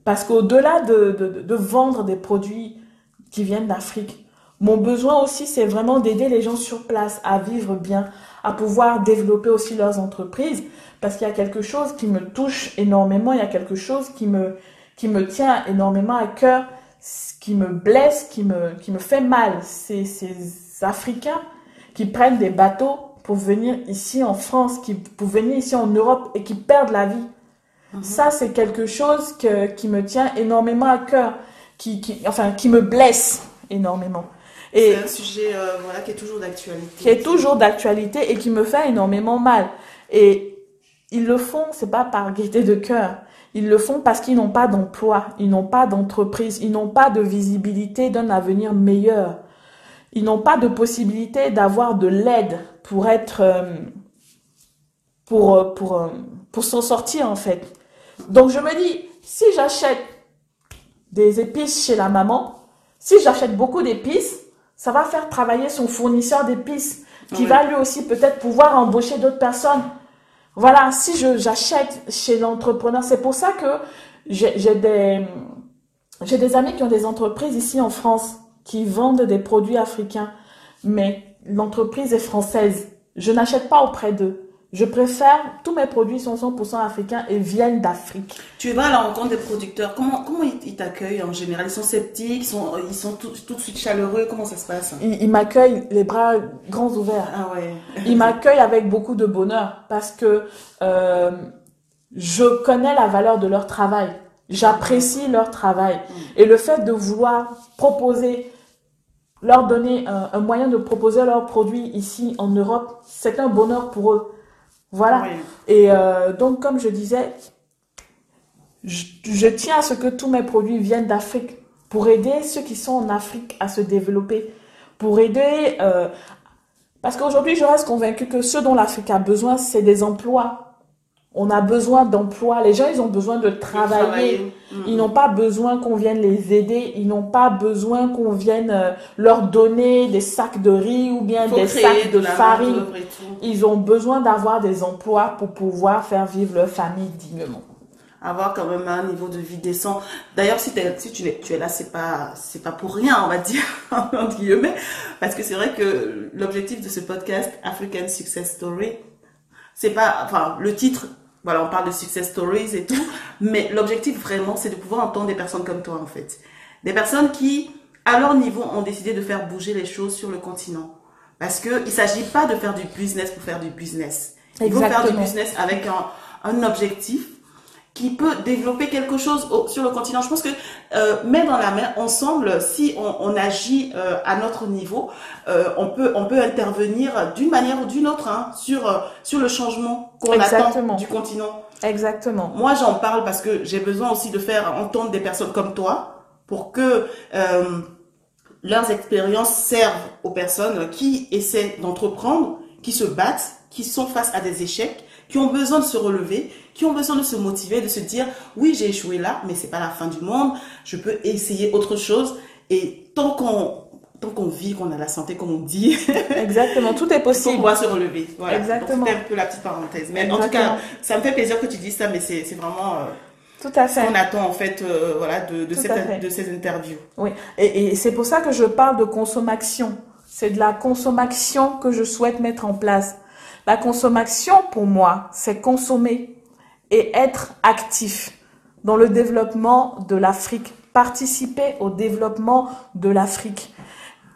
Speaker 2: Parce qu'au-delà de, de, vendre des produits qui viennent d'Afrique, mon besoin aussi, c'est vraiment d'aider les gens sur place à vivre bien, à pouvoir développer aussi leurs entreprises. Parce qu'il y a quelque chose qui me touche énormément, il y a quelque chose qui me, qui me tient énormément à cœur, qui me blesse, qui me, qui me fait mal. C'est ces Africains qui prennent des bateaux pour venir ici en France, qui, pour venir ici en Europe et qui perdent la vie. Mhm. Ça, c'est quelque chose que, qui me tient énormément à cœur, qui, qui, enfin, qui me blesse énormément.
Speaker 1: Et c'est un sujet euh, voilà, qui est toujours d'actualité.
Speaker 2: Qui est toujours d'actualité et qui me fait énormément mal. Et ils le font, c'est pas par gaieté de cœur. Ils le font parce qu'ils n'ont pas d'emploi, ils n'ont pas d'entreprise, ils n'ont pas de visibilité d'un avenir meilleur. Ils n'ont pas de possibilité d'avoir de l'aide pour être euh, pour euh, pour pour s'en sortir en fait. Donc je me dis si j'achète des épices chez la maman, si j'achète beaucoup d'épices, ça va faire travailler son fournisseur d'épices qui va lui aussi peut-être pouvoir embaucher d'autres personnes. Voilà, si je j'achète chez l'entrepreneur, c'est pour ça que j'ai des j'ai des amis qui ont des entreprises ici en France qui vendent des produits africains, mais l'entreprise est française. Je n'achète pas auprès d'eux. Je préfère, tous mes produits sont 100% africains et viennent d'Afrique.
Speaker 1: Tu vas à la rencontre des producteurs. Comment, comment ils t'accueillent en général? Ils sont sceptiques, ils sont, ils sont tout, de suite chaleureux. Comment ça se passe?
Speaker 2: Ils, m'accueillent les bras grands ouverts.
Speaker 1: Ah ouais.
Speaker 2: ils m'accueillent avec beaucoup de bonheur parce que euh, je connais la valeur de leur travail. J'apprécie leur travail. Mm. Et le fait de vouloir proposer leur donner un, moyen de proposer leurs produits ici en Europe, c'est un bonheur pour eux. Voilà. Et euh, donc, comme je disais, je, tiens à ce que tous mes produits viennent d'Afrique pour aider ceux qui sont en Afrique à se développer, pour aider... Euh, parce qu'aujourd'hui, je reste convaincue que ce dont l'Afrique a besoin, c'est des emplois on a besoin d'emploi. Les gens, ils ont besoin de travailler. Ils n'ont pas besoin qu'on vienne les aider. Ils n'ont pas besoin qu'on vienne euh, leur donner des sacs de riz ou bien des sacs de, farine. Ils ont besoin d'avoir des emplois pour pouvoir faire vivre leur famille dignement.
Speaker 1: Avoir quand même un niveau de vie décent. D'ailleurs, si, si tu, es, tu es là, c'est pas, c'est pas pour rien, on va dire, entre guillemets. Parce que c'est vrai que l'objectif de ce podcast, African Success Story, c'est pas, enfin, le titre voilà, on parle de success stories et tout, mais l'objectif vraiment, c'est de pouvoir entendre des personnes comme toi en fait. Des personnes qui, à leur niveau, ont décidé de faire bouger les choses sur le continent. Parce que il s'agit pas de faire du business pour faire du business. Il faut faire du business avec un, un objectif qui peut développer quelque chose sur le continent. Je pense que euh, main dans la main, ensemble, si on, on agit euh, à notre niveau, euh, on peut on peut intervenir d'une manière ou d'une autre hein, sur sur le changement qu'on attend du continent.
Speaker 2: Exactement.
Speaker 1: Moi, j'en parle parce que j'ai besoin aussi de faire entendre des personnes comme toi pour que leurs expériences servent aux personnes qui essaient d'entreprendre, qui se battent, qui sont face à des échecs qui ont besoin de se relever, qui ont besoin de se motiver, de se dire oui j'ai échoué là, mais c'est pas la fin du monde, je peux essayer autre chose. Et tant qu'on tant qu'on vit, qu'on a la santé, comme on dit.
Speaker 2: Exactement, tout est possible.
Speaker 1: On doit se relever.
Speaker 2: Voilà. Exactement.
Speaker 1: C'était un peu la petite parenthèse. Mais en tout cas, ça me fait plaisir que tu dises ça, mais c'est vraiment. Euh,
Speaker 2: tout à fait.
Speaker 1: Ce qu'on attend en fait, euh, voilà, de, de, cette, de ces interviews.
Speaker 2: Oui, et, et c'est pour ça que je parle de consommation. C'est de la consommation que je souhaite mettre en place. La consommation, pour moi, c'est consommer et être actif dans le développement de l'Afrique, participer au développement de l'Afrique.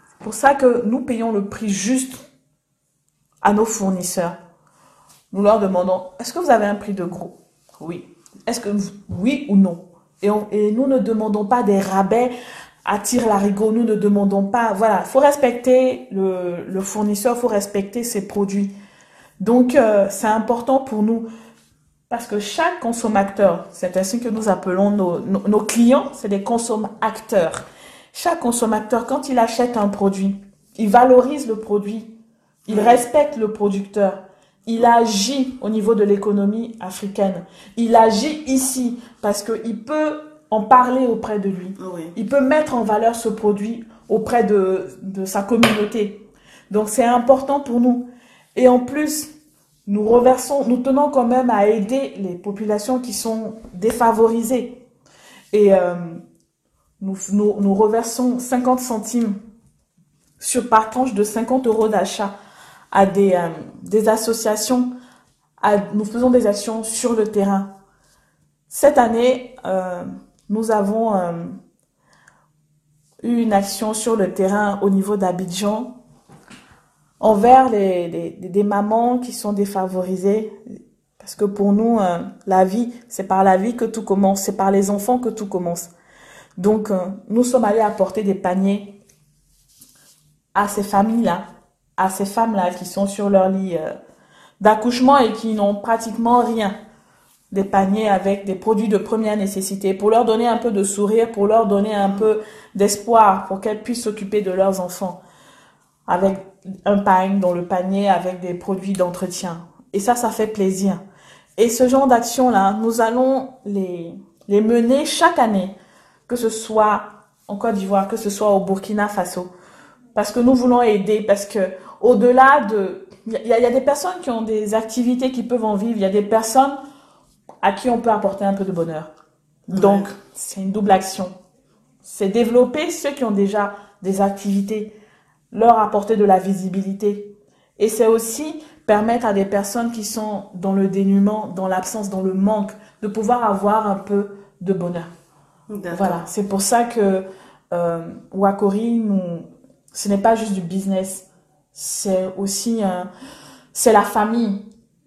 Speaker 2: C'est pour ça que nous payons le prix juste à nos fournisseurs. Nous leur demandons, est-ce que vous avez un prix de gros? Oui. Est-ce que oui ou non? Et, nous ne demandons pas des rabais à tir larigot. Nous ne demandons pas. Voilà, faut respecter le, le fournisseur, faut respecter ses produits. Donc, euh, c'est important pour nous parce que chaque consommateur, c'est ainsi que nous appelons nos, nos, clients, c'est des consommateurs. Chaque consommateur, quand il achète un produit, il valorise le produit, il respecte le producteur. il agit au niveau de l'économie africaine. Il agit ici parce qu'il peut en parler auprès de lui. Il peut mettre en valeur ce produit auprès de, de sa communauté. Donc c'est important pour nous. Et en plus, nous reversons, nous tenons quand même à aider les populations qui sont défavorisées. Et euh, nous, reversons 50 centimes sur par tranche de 50 euros d'achat à des, euh, associations. Nous faisons des actions sur le terrain. Cette année, euh, nous avons eu une action sur le terrain au niveau d'Abidjan envers les, des mamans qui sont défavorisées. Parce que pour nous, euh, la vie, c'est par la vie que tout commence, c'est par les enfants que tout commence. Donc, euh, nous sommes allés apporter des paniers à ces familles-là, à ces femmes-là qui sont sur leur lit euh, d'accouchement et qui n'ont pratiquement rien. Des paniers avec des produits de première nécessité pour leur donner un peu de sourire, pour leur donner un peu d'espoir, pour qu'elles puissent s'occuper de leurs enfants. Avec un panier dans le panier avec des produits d'entretien. Et ça, ça fait plaisir. Et ce genre d'action-là, nous allons les, les mener chaque année, que ce soit en Côte d'Ivoire, que ce soit au Burkina Faso. Parce que nous voulons aider, parce que au-delà de... Il y, y, a des personnes qui ont des activités qui peuvent en vivre, il y a des personnes à qui on peut apporter un peu de bonheur. Donc, c'est une double action. C'est développer ceux qui ont déjà des activités leur apporter de la visibilité. Et c'est aussi permettre à des personnes qui sont dans le dénuement, dans l'absence, dans le manque, de pouvoir avoir un peu de bonheur. Voilà, c'est pour ça que euh, Wakori, nous, ce n'est pas juste du business, c'est aussi c'est la famille.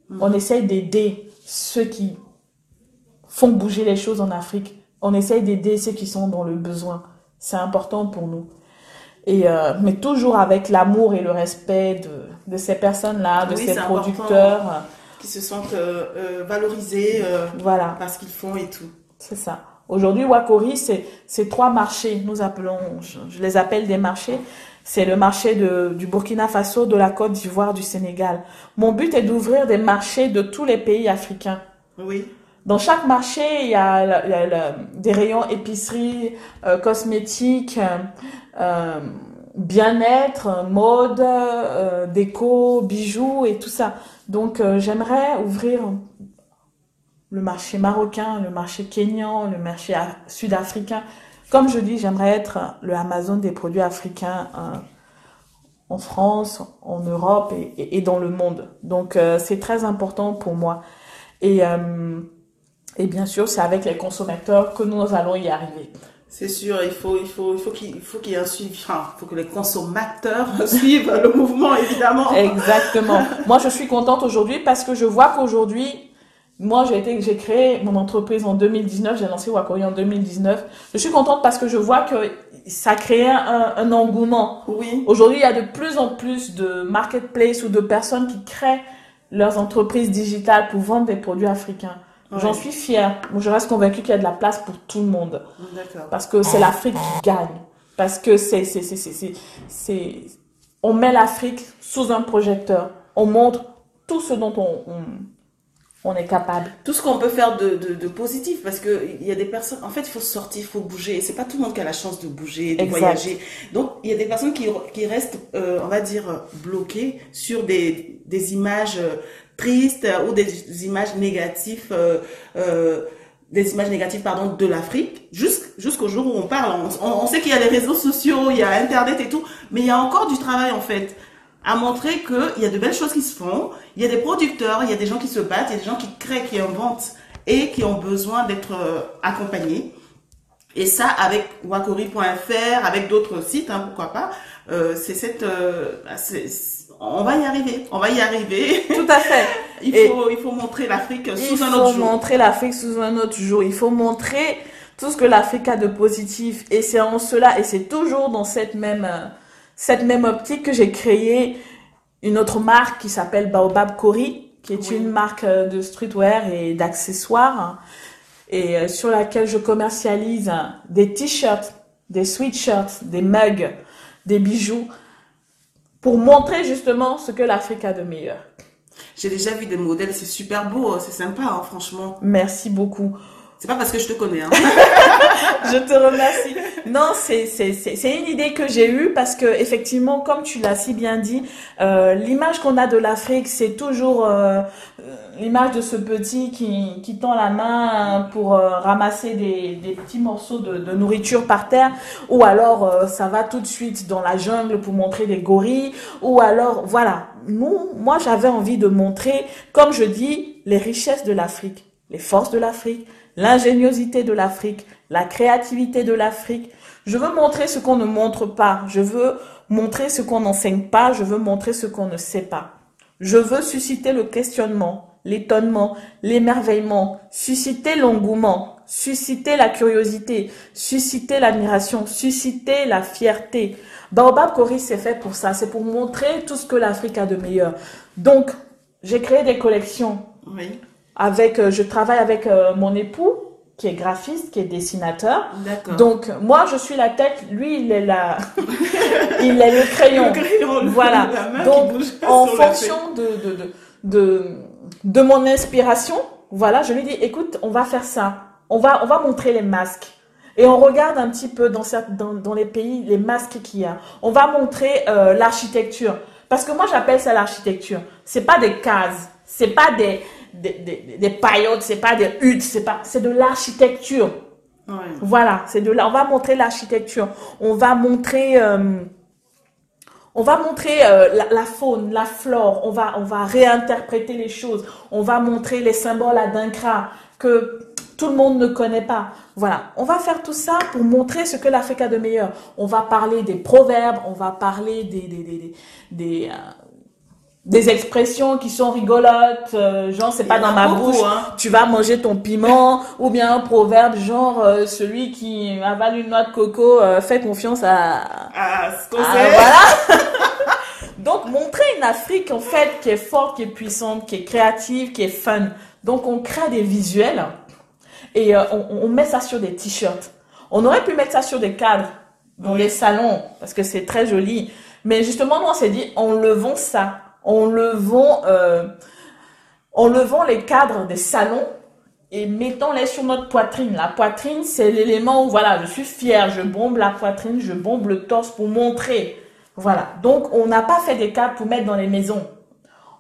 Speaker 2: Mm. On essaye d'aider ceux qui font bouger les choses en Afrique. On essaye d'aider ceux qui sont dans le besoin. C'est important pour nous. Et, euh, mais toujours avec l'amour et le respect de, de ces personnes-là, de ces producteurs.
Speaker 1: Qui se sentent euh, euh valorisés euh, voilà. parce qu'ils font et tout.
Speaker 2: C'est ça. Aujourd'hui, Wakori, c'est ces trois marchés. Nous appelons, je, les appelle des marchés. C'est le marché de, du Burkina Faso, de la Côte d'Ivoire, du Sénégal. Mon but est d'ouvrir des marchés de tous les pays africains.
Speaker 1: Oui.
Speaker 2: Dans chaque marché, il y a, des rayons épicerie, euh, cosmétiques, euh, bien-être, mode, euh, déco, bijoux et tout ça. Donc euh, j'aimerais ouvrir le marché marocain, le marché kényan, le marché sud-africain. Comme je dis, j'aimerais être le Amazon des produits africains en France, en Europe et, et, dans le monde. Donc c'est très important pour moi. Et, et bien sûr, c'est avec les consommateurs que nous allons y arriver.
Speaker 1: C'est sûr, il faut, il faut, il faut qu'il faut qu'il y ait un suivi. Enfin, il faut que les consommateurs suivent le mouvement, évidemment.
Speaker 2: Exactement. moi, je suis contente aujourd'hui parce que je vois qu'aujourd'hui, moi, j'ai été, j'ai créé mon entreprise en 2019, j'ai lancé Wakori en 2019. Je suis contente parce que je vois que ça crée un, un engouement.
Speaker 1: Oui.
Speaker 2: Aujourd'hui, il y a de plus en plus de marketplace ou de personnes qui créent leurs entreprises digitales pour vendre des produits africains. J'en suis fière. Je reste convaincue qu'il y a de la place pour tout le monde. Parce que c'est l'Afrique qui gagne. Parce que c'est, c'est, c'est, c'est, c'est, on met l'Afrique sous un projecteur. On montre tout ce dont on, on, est capable.
Speaker 1: Tout ce qu'on peut faire de, de, de positif. Parce que il y a des personnes, en fait, il faut sortir, il faut bouger. C'est pas tout le monde qui a la chance de bouger, de voyager. Donc, il y a des personnes qui, qui restent, euh, on va dire, bloquées sur des, des images euh, tristes ou des images négatives, euh, euh, des images négatives pardon de l'Afrique, jusqu'au jour où on parle. On, sait qu'il y a les réseaux sociaux, il y a Internet et tout, mais il y a encore du travail en fait à montrer qu'il y a de belles choses qui se font, il y a des producteurs, il y a des gens qui se battent, il y a des gens qui créent, qui inventent et qui ont besoin d'être euh, accompagnés. Et ça, avec wakori.fr, avec d'autres sites, hein, pourquoi pas, c'est cette, on va y arriver, on va y arriver.
Speaker 2: Tout à fait.
Speaker 1: il faut, il faut montrer l'Afrique sous un autre jour.
Speaker 2: Il faut montrer l'Afrique sous un autre jour. Il faut montrer tout ce que l'Afrique a de positif. Et c'est en cela, et c'est toujours dans cette même, cette même optique que j'ai créé une autre marque qui s'appelle Baobab Kori, qui est une marque de streetwear et d'accessoires, et euh, sur laquelle je commercialise des t-shirts, des sweatshirts, des mugs, des bijoux pour montrer justement ce que l'Afrique a de meilleur.
Speaker 1: J'ai déjà vu des modèles, c'est super beau, c'est sympa, hein, franchement.
Speaker 2: Merci beaucoup.
Speaker 1: C'est pas parce que je te connais. Hein.
Speaker 2: je te remercie. Non, c'est une idée que j'ai eue parce que effectivement, comme tu l'as si bien dit, euh, l'image qu'on a de l'Afrique, c'est toujours euh, l'image de ce petit qui qui tend la main pour euh, ramasser des petits morceaux de, nourriture par terre, ou alors euh, ça va tout de suite dans la jungle pour montrer des gorilles, ou alors voilà. Moi, j'avais envie de montrer, comme je dis, les richesses de l'Afrique, les forces de l'Afrique l'ingéniosité de l'Afrique, la créativité de l'Afrique. Je veux montrer ce qu'on ne montre pas. Je veux montrer ce qu'on n'enseigne pas. Je veux montrer ce qu'on ne sait pas. Je veux susciter le questionnement, l'étonnement, l'émerveillement, susciter l'engouement, susciter la curiosité, susciter l'admiration, susciter la fierté. Baobab Coris, c'est fait pour ça. C'est pour montrer tout ce que l'Afrique a de meilleur. Donc, j'ai créé des collections.
Speaker 1: Oui
Speaker 2: avec, euh, je travaille avec euh, mon époux qui est graphiste, qui est dessinateur. Donc moi je suis la tête, lui il est la, il est le crayon. voilà. Donc en fonction de de, de de de mon inspiration, voilà, je lui dis écoute, on va faire ça. On va on va montrer les masques. Et on regarde un petit peu dans, dans, dans les pays les masques qu'il y a. On va montrer euh, l'architecture. Parce que moi j'appelle ça l'architecture. C'est pas des cases, c'est pas des des, des, des paillotes, c'est pas des huttes, c'est pas, c'est de l'architecture. Voilà, c'est de là. On va montrer l'architecture. On va montrer, euh, on va montrer euh, la, faune, la flore. On va, on va réinterpréter les choses. On va montrer les symboles à Dinkra que tout le monde ne connaît pas. Voilà, on va faire tout ça pour montrer ce que l'Afrique a de meilleur. On va parler des proverbes, on va parler des, des, des, des, euh, des expressions qui sont rigolotes, euh, genre c'est pas dans ma bouche, hein. tu vas manger ton piment, ou bien un proverbe genre euh, celui qui avale une noix de coco euh, fait confiance à,
Speaker 1: à ce qu'on
Speaker 2: Voilà. Donc montrer une Afrique en fait qui est forte, qui est puissante, qui est créative, qui est fun. Donc on crée des visuels et on, on, met ça sur des t-shirts. On aurait pu mettre ça sur des cadres dans les salons parce que c'est très joli. Mais justement, nous on s'est dit on le vend ça en levant, euh, en levant les cadres des salons et mettant-les sur notre poitrine. La poitrine, c'est l'élément où, voilà, je suis fière, je bombe la poitrine, je bombe le torse pour montrer. Voilà. Donc, on n'a pas fait des cadres pour mettre dans les maisons.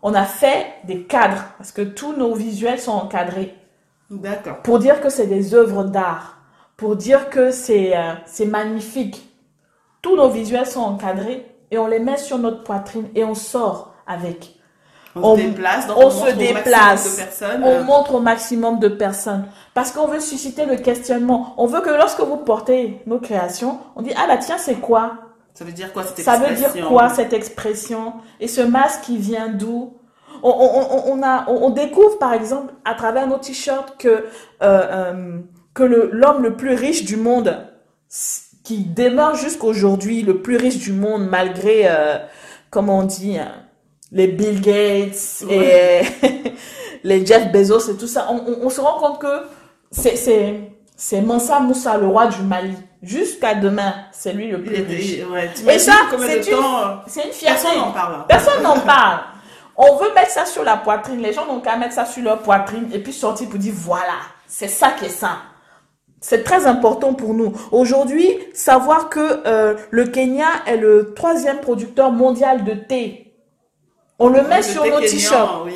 Speaker 2: On a fait des cadres parce que tous nos visuels sont encadrés.
Speaker 1: D'accord.
Speaker 2: Pour dire que c'est des œuvres d'art. Pour dire que c'est euh, c'est magnifique. Tous nos visuels sont encadrés et on les met sur notre poitrine et on sort avec.
Speaker 1: On, se déplace,
Speaker 2: on, se déplace, on montre au maximum de personnes. Parce qu'on veut susciter le questionnement. On veut que lorsque vous portez nos créations, on dit, ah bah tiens, c'est quoi?
Speaker 1: Ça veut dire quoi cette
Speaker 2: expression Ça veut dire quoi cette expression? Et ce masque qui vient d'où? On, on, on, a, on, découvre par exemple à travers nos t-shirts que, euh, euh, que l'homme le, plus riche du monde, qui demeure jusqu'aujourd'hui le plus riche du monde malgré, euh, comment on dit, hein, les Bill Gates et les Jeff Bezos et tout ça, on, se rend compte que c'est c'est c'est Mansa Moussa, le roi du Mali. Jusqu'à demain, c'est lui le plus riche.
Speaker 1: et ça, c'est une,
Speaker 2: c'est une fierté.
Speaker 1: Personne n'en parle.
Speaker 2: Personne n'en parle. On veut mettre ça sur la poitrine. Les gens n'ont qu'à mettre ça sur leur poitrine et puis sortir pour dire voilà, c'est ça qui est ça. C'est très important pour nous. Aujourd'hui, savoir que euh, le Kenya est le troisième producteur mondial de thé. On le met sur nos t-shirts.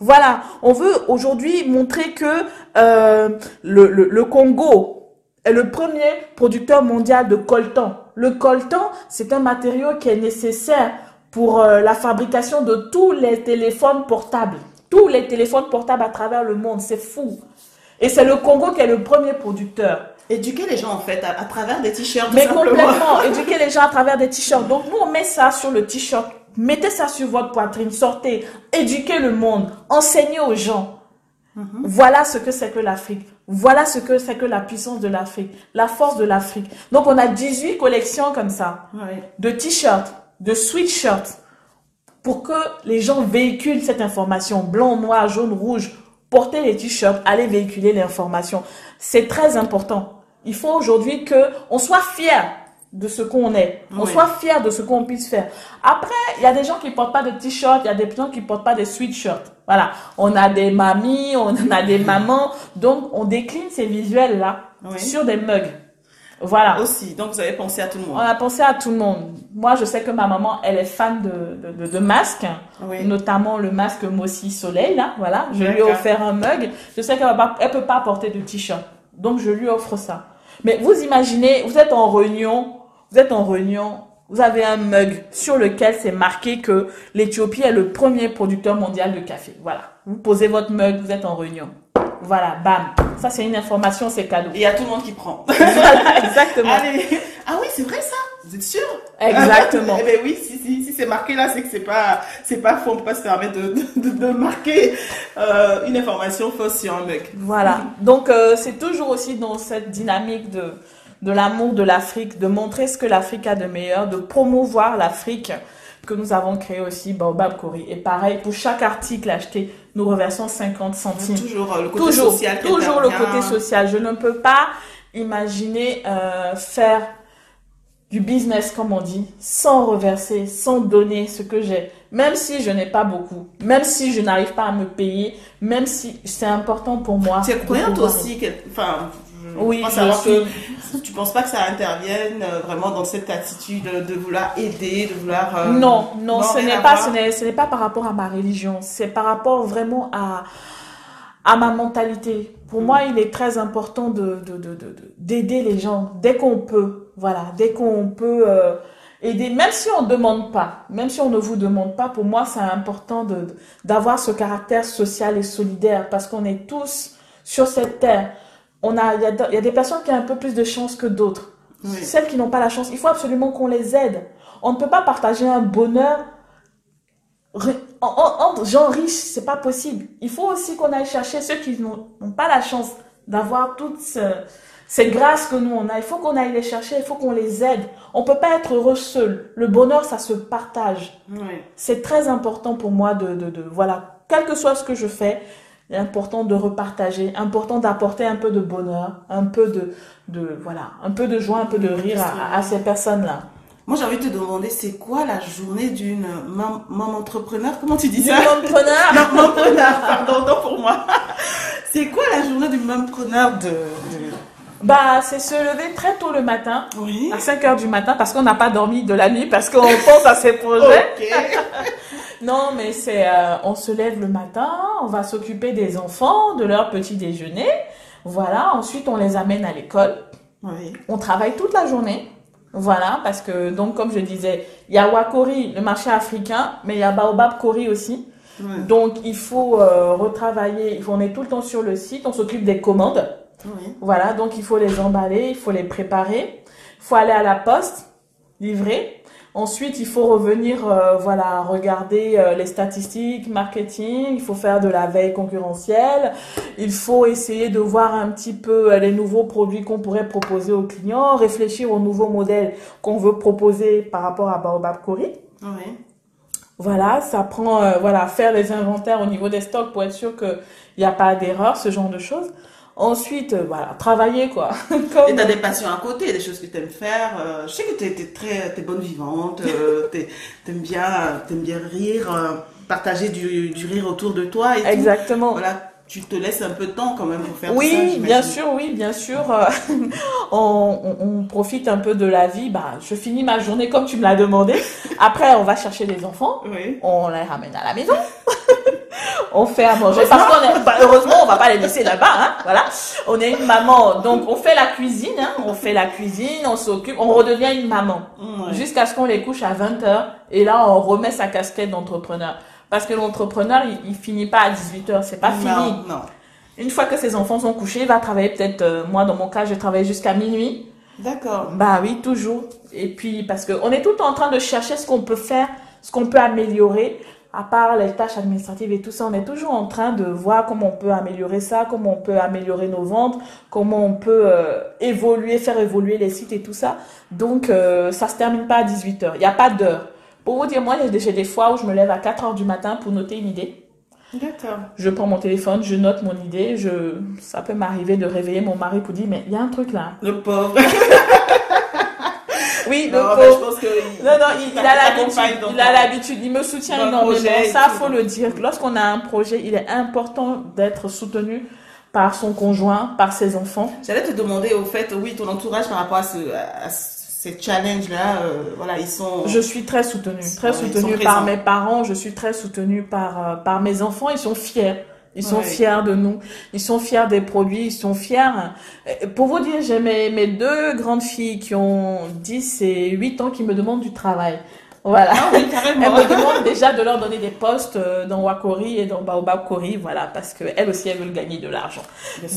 Speaker 2: Voilà, on veut aujourd'hui montrer que euh, le, le, Congo est le premier producteur mondial de coltan. Le coltan, c'est un matériau qui est nécessaire pour euh, la fabrication de tous les téléphones portables. Tous les téléphones portables à travers le monde, c'est fou. Et c'est le Congo qui est le premier producteur.
Speaker 1: Éduquer les gens en fait à, travers des t-shirts.
Speaker 2: Mais complètement, éduquer les gens à travers des t-shirts. Donc nous on met ça sur le t-shirt Mettez ça sur votre poitrine, sortez, éduquez le monde, enseignez aux gens. Mhm. Voilà ce que c'est que l'Afrique. Voilà ce que c'est que la puissance de l'Afrique, la force de l'Afrique. Donc on a 18 collections comme ça, de t-shirts, de sweatshirts, pour que les gens véhiculent cette information, blanc, noir, jaune, rouge. Portez les t-shirts, allez véhiculer l'information. C'est très important. Il faut aujourd'hui que on soit fier de ce qu'on est. On soit fier de ce qu'on puisse faire. Après, il y a des gens qui portent pas de t-shirt, il y a des gens qui portent pas de sweatshirt. Voilà. On a des mamies, on a des mamans. Donc, on décline ces visuels-là sur des mugs. Voilà.
Speaker 1: Aussi. Donc, vous avez pensé à tout le monde.
Speaker 2: On a pensé à tout le monde. Moi, je sais que ma maman, elle est fan de, de, de, masques. Notamment le masque Mossy Soleil, là. Voilà. Je lui ai offert un mug. Je sais qu'elle ne peut pas porter de t-shirt. Donc, je lui offre ça. Mais vous imaginez, vous êtes en réunion, vous êtes en réunion, vous avez un mug sur lequel c'est marqué que l'Éthiopie est le premier producteur mondial de café. Voilà. Vous posez votre mug, vous êtes en réunion. Voilà, bam. Ça, c'est une information, c'est cadeau.
Speaker 1: Et il y a tout le monde qui prend.
Speaker 2: exactement.
Speaker 1: Ah oui, c'est vrai ça Vous êtes sûr?
Speaker 2: Exactement.
Speaker 1: eh bien oui, si, si, si c'est marqué là, c'est que c'est pas, c'est pas faux. On peut pas se permettre de, de, de marquer euh, une information fausse sur un mug.
Speaker 2: Voilà. Donc, euh, c'est toujours aussi dans cette dynamique de de l'amour de l'Afrique, de montrer ce que l'Afrique a de meilleur, de promouvoir l'Afrique que nous avons créé aussi Baobab Kori. Et pareil, pour chaque article acheté, nous reversons 50 centimes.
Speaker 1: Toujours euh, le côté social.
Speaker 2: Toujours le côté social. Je ne peux pas imaginer euh, faire du business, comme on dit, sans reverser, sans donner ce que j'ai. Même si je n'ai pas beaucoup, même si je n'arrive pas à me payer, même si c'est important pour moi.
Speaker 1: Tu es croyante aussi, que, enfin,
Speaker 2: oui,
Speaker 1: je Tu penses pas que ça intervienne euh, vraiment dans cette attitude de vouloir aider, de vouloir.
Speaker 2: Euh, non, non, ce n'est pas, ce n'est, ce n'est pas par rapport à ma religion. C'est par rapport vraiment à à ma mentalité. Pour moi, il est très important de, d'aider les gens dès qu'on peut. Voilà, dès qu'on peut euh, aider, même si on ne demande pas, même si on ne vous demande pas, pour moi, c'est important de, d'avoir ce caractère social et solidaire parce qu'on est tous sur cette terre on a, il y a, des personnes qui ont un peu plus de chance que d'autres. Celles qui n'ont pas la chance, il faut absolument qu'on les aide. On ne peut pas partager un bonheur entre gens riches, c'est pas possible. Il faut aussi qu'on aille chercher ceux qui n'ont pas la chance d'avoir toutes ces grâces que nous on a. Il faut qu'on aille les chercher, il faut qu'on les aide. On peut pas être heureux seul. Le bonheur, ça se partage. C'est très important pour moi de, de, de, voilà, quel que soit ce que je fais, important de repartager, important d'apporter un peu de bonheur, un peu de, de, voilà, un peu de joie, un peu de rire à, ces personnes-là.
Speaker 1: Moi, j'ai envie de te demander, c'est quoi la journée d'une maman entrepreneur? Comment tu dis ça?
Speaker 2: Maman-preneur
Speaker 1: Maman-preneur, pardon, non pour moi. c'est quoi la journée d'une maman-preneur de,
Speaker 2: Bah, c'est se lever très tôt le matin, à 5 heures du matin, parce qu'on n'a pas dormi de la nuit, parce qu'on pense à ses projets. Non, mais c'est, euh, on se lève le matin, on va s'occuper des enfants, de leur petit déjeuner. Voilà. Ensuite, on les amène à l'école.
Speaker 1: Oui.
Speaker 2: On travaille toute la journée. Voilà, parce que donc comme je disais, il y a Wakori, le marché africain, mais il y a Baobab Kori aussi. Donc il faut euh, retravailler, il faut, on est tout le temps sur le site, on s'occupe des commandes.
Speaker 1: Oui.
Speaker 2: Voilà, donc il faut les emballer, il faut les préparer, il faut aller à la poste, livrer. Ensuite, il faut revenir, euh, voilà, regarder euh, les statistiques, marketing. Il faut faire de la veille concurrentielle. Il faut essayer de voir un petit peu euh, les nouveaux produits qu'on pourrait proposer aux clients, réfléchir aux nouveaux modèles qu'on veut proposer par rapport à Baobab Cori.
Speaker 1: Oui.
Speaker 2: Voilà, ça prend, voilà, faire les inventaires au niveau des stocks pour être sûr qu'il n'y a pas d'erreur, ce genre de choses. Ensuite, euh, voilà, travailler quoi.
Speaker 1: Comme... Et t'as des passions à côté, des choses que t'aimes faire. Euh, je sais que t'es, es très, t'es bonne vivante, euh, t'aimes bien, t'aimes bien rire, partager du, du, rire autour de toi. Et
Speaker 2: Exactement.
Speaker 1: Voilà, tu te laisses un peu de temps quand même pour faire
Speaker 2: oui,
Speaker 1: ça.
Speaker 2: Oui, bien sûr, oui, bien sûr. on, on, on, profite un peu de la vie. Bah, je finis ma journée comme tu me l'as demandé. Après, on va chercher les enfants.
Speaker 1: Oui.
Speaker 2: On les ramène à la maison. On fait à manger. Parce qu'on est bah, heureusement on va pas les laisser là-bas hein, voilà. On est une maman. Donc on fait la cuisine hein, on fait la cuisine on s'occupe on redevient une maman. Jusqu'à ce qu'on les couche à 20h et là on remet sa casquette d'entrepreneur. Parce que l'entrepreneur il, finit pas à 18h c'est pas fini.
Speaker 1: non.
Speaker 2: une fois que ses enfants sont couchés il va travailler peut-être euh, moi dans mon cas je travaille jusqu'à minuit.
Speaker 1: D'accord.
Speaker 2: Bah oui toujours. Et puis parce que on est tout le temps en train de chercher ce qu'on peut faire ce qu'on peut améliorer à part les tâches administratives et tout ça, on est toujours en train de voir comment on peut améliorer ça, comment on peut améliorer nos ventes, comment on peut euh, évoluer, faire évoluer les sites et tout ça. Donc, euh, ça se termine pas à 18h. Il n'y a pas d'heure. Pour vous dire, moi, j'ai des fois où je me lève à 4h du matin pour noter une idée.
Speaker 1: D'accord.
Speaker 2: Je prends mon téléphone, je note mon idée. Je, ça peut m'arriver de réveiller mon mari pour dire, mais il y a un truc là.
Speaker 1: Le pauvre.
Speaker 2: Oui, le pauvre. non, non, il, a l'habitude. Il a l'habitude. Il me soutient énormément. Ça, faut le dire. Lorsqu'on a un projet, il est important d'être soutenu par son conjoint, par ses enfants.
Speaker 1: J'allais te demander au fait, oui, ton entourage par rapport à ce, à ces challenges-là, euh, voilà, ils sont.
Speaker 2: Je suis très soutenue, très soutenue par mes parents. Je suis très soutenue par euh, par mes enfants. Ils sont fiers. Ils sont fiers de nous. Ils sont fiers des produits. Ils sont fiers. Euh, pour vous dire, j'ai mes, mes deux grandes filles qui ont 10 et 8 ans qui me demandent du travail. Voilà. Ah oui, carrément. Elle me demande déjà de leur donner des postes euh, dans Wakori et dans Baobab Kori, voilà, parce qu'elles aussi, elles veulent gagner de l'argent.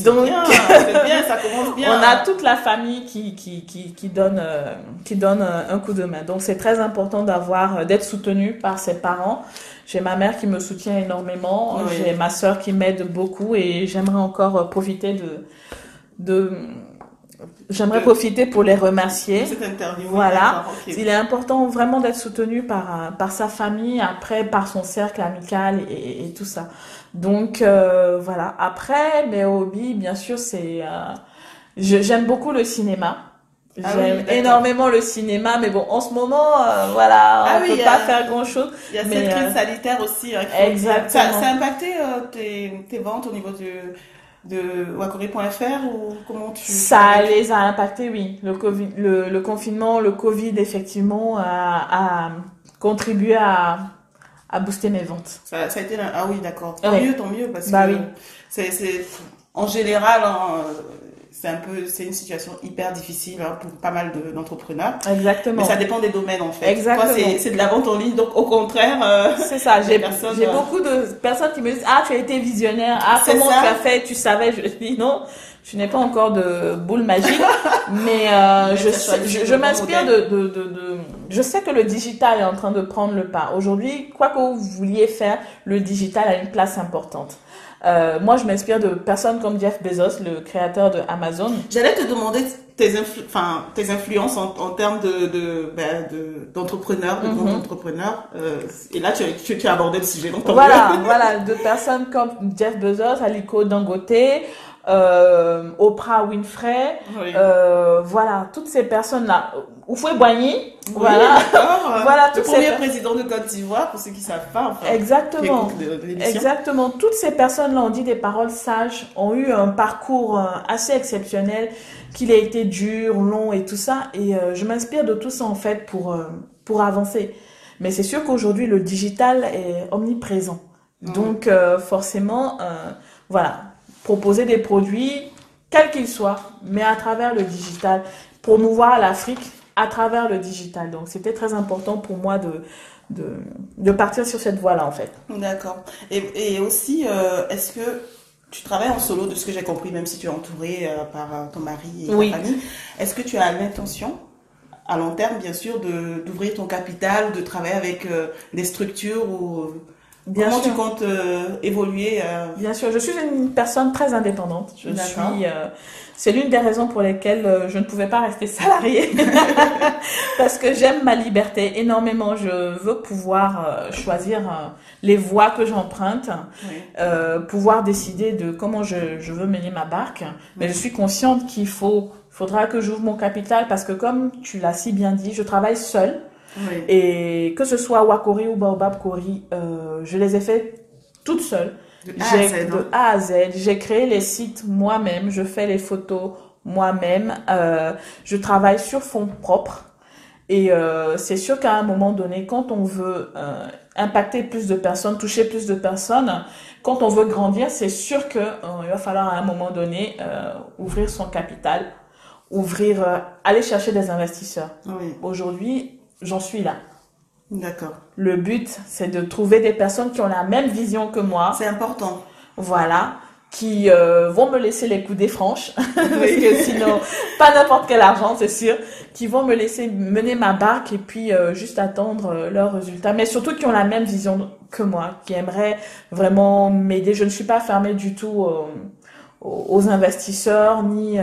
Speaker 1: Donc, bien, bien, ça commence bien.
Speaker 2: On a toute la famille qui, qui, qui, qui donne, euh, qui donne un coup de main. Donc, c'est très important d'avoir, euh, d'être soutenu par ses parents. J'ai ma mère qui me soutient énormément. J'ai ma sœur qui m'aide beaucoup et j'aimerais encore profiter de, de, J'aimerais profiter pour les remercier.
Speaker 1: Cette interview.
Speaker 2: Voilà. Il est important vraiment d'être soutenu par, euh, par sa famille, après par son cercle amical et, et tout ça. Donc euh, voilà. Après, mes hobbies, bien sûr, c'est... Euh, j'aime beaucoup le cinéma. Ah j'aime énormément le cinéma, mais bon, en ce moment, euh, voilà, ah on peut pas faire grand chose.
Speaker 1: Il y a cette crise sanitaire aussi. Hein,
Speaker 2: exactement.
Speaker 1: Ça, ça, a impacté tes, tes ventes au niveau du de wakori.fr ou comment tu
Speaker 2: Ça les a impactés, oui. Le, COVID, le, le confinement, le Covid, effectivement, a, a contribué à, à booster mes ventes.
Speaker 1: Ça, ça a été ah oui d'accord tant mieux tant mieux parce bah que oui. c'est en général hein, c'est un peu, c'est une situation hyper difficile hein, pour pas mal d'entrepreneurs.
Speaker 2: Exactement.
Speaker 1: Mais ça dépend des domaines en fait. Exactement. c'est de la vente en ligne, donc au contraire. Euh,
Speaker 2: c'est ça. J'ai j'ai euh, beaucoup de personnes qui me disent ah tu as été visionnaire, ah comment tu as fait, tu savais. Je dis non. Je n'ai pas encore de boule magique, mais, euh, je, je, je m'inspire de, de, de, de, Je sais que le digital est en train de prendre le pas. Aujourd'hui, quoi que vous vouliez faire, le digital a une place importante. Euh, moi, je m'inspire de personnes comme Jeff Bezos, le créateur de Amazon.
Speaker 1: J'allais te demander tes, enfin, tes influences en, en termes de, de, ben, d'entrepreneurs, de, grands mhm. entrepreneurs. Euh, et là, tu, tu, tu, as abordé le sujet. Donc
Speaker 2: voilà, voilà, de personnes comme Jeff Bezos, Aliko Dangote, euh, Oprah Winfrey, euh, voilà, toutes ces personnes-là. Oufoué Boigny, voilà,
Speaker 1: voilà, le premier président de Côte d'Ivoire, pour ceux qui savent pas.
Speaker 2: exactement, exactement. Toutes ces personnes-là ont dit des paroles sages, ont eu un parcours euh, assez exceptionnel, qu'il a été dur, long et tout ça. Et euh, je m'inspire de tout ça en fait pour pour avancer. Mais c'est sûr qu'aujourd'hui le digital est omniprésent. Donc forcément, voilà, proposer des produits, quels qu'ils soient, mais à travers le digital, promouvoir l'Afrique à travers le digital. Donc c'était très important pour moi de, de, de partir sur cette voie-là en fait.
Speaker 1: D'accord. Et, et aussi, euh, est-ce que tu travailles en solo de ce que j'ai compris, même si tu es entouré euh, par euh, ton mari et ta famille, est-ce que tu as l'intention à long terme, bien sûr, d'ouvrir ton capital, de travailler avec des structures ou Bien Comment tu comptes euh, évoluer euh...
Speaker 2: Bien sûr, je suis une personne très indépendante. Je suis. Euh, c'est l'une des raisons pour lesquelles euh, je ne pouvais pas rester salariée parce que j'aime ma liberté énormément. Je veux pouvoir euh, choisir les voies que j'emprunte, oui. pouvoir décider de comment je, je veux mener ma barque. Mais je suis consciente qu'il faut, faudra que j'ouvre mon capital parce que comme tu l'as si bien dit, je travaille seule. Et que ce soit Wakori ou Baobab Kori, euh, je les ai fait toutes seules.
Speaker 1: De A à Z.
Speaker 2: De hein. A à Z. J'ai créé les sites moi-même, je fais les photos moi-même, euh, je travaille sur fond propre. Et euh, c'est sûr qu'à un moment donné, quand on veut euh, impacter plus de personnes, toucher plus de personnes, quand on veut grandir, c'est sûr qu'il va falloir à un moment donné ouvrir son capital, ouvrir, aller chercher des investisseurs.
Speaker 1: Oui.
Speaker 2: Aujourd'hui, j'en suis là.
Speaker 1: D'accord.
Speaker 2: Le but, c'est de trouver des personnes qui ont la même vision que moi.
Speaker 1: C'est important.
Speaker 2: Voilà. Qui euh, vont me laisser les coups des franches. Parce que sinon, pas n'importe quel argent, c'est sûr. Qui vont me laisser mener ma barque et puis euh, juste attendre euh, leurs résultats. Mais surtout qui ont la même vision que moi. Qui aimeraient vraiment m'aider. Je ne suis pas fermée du tout aux investisseurs ni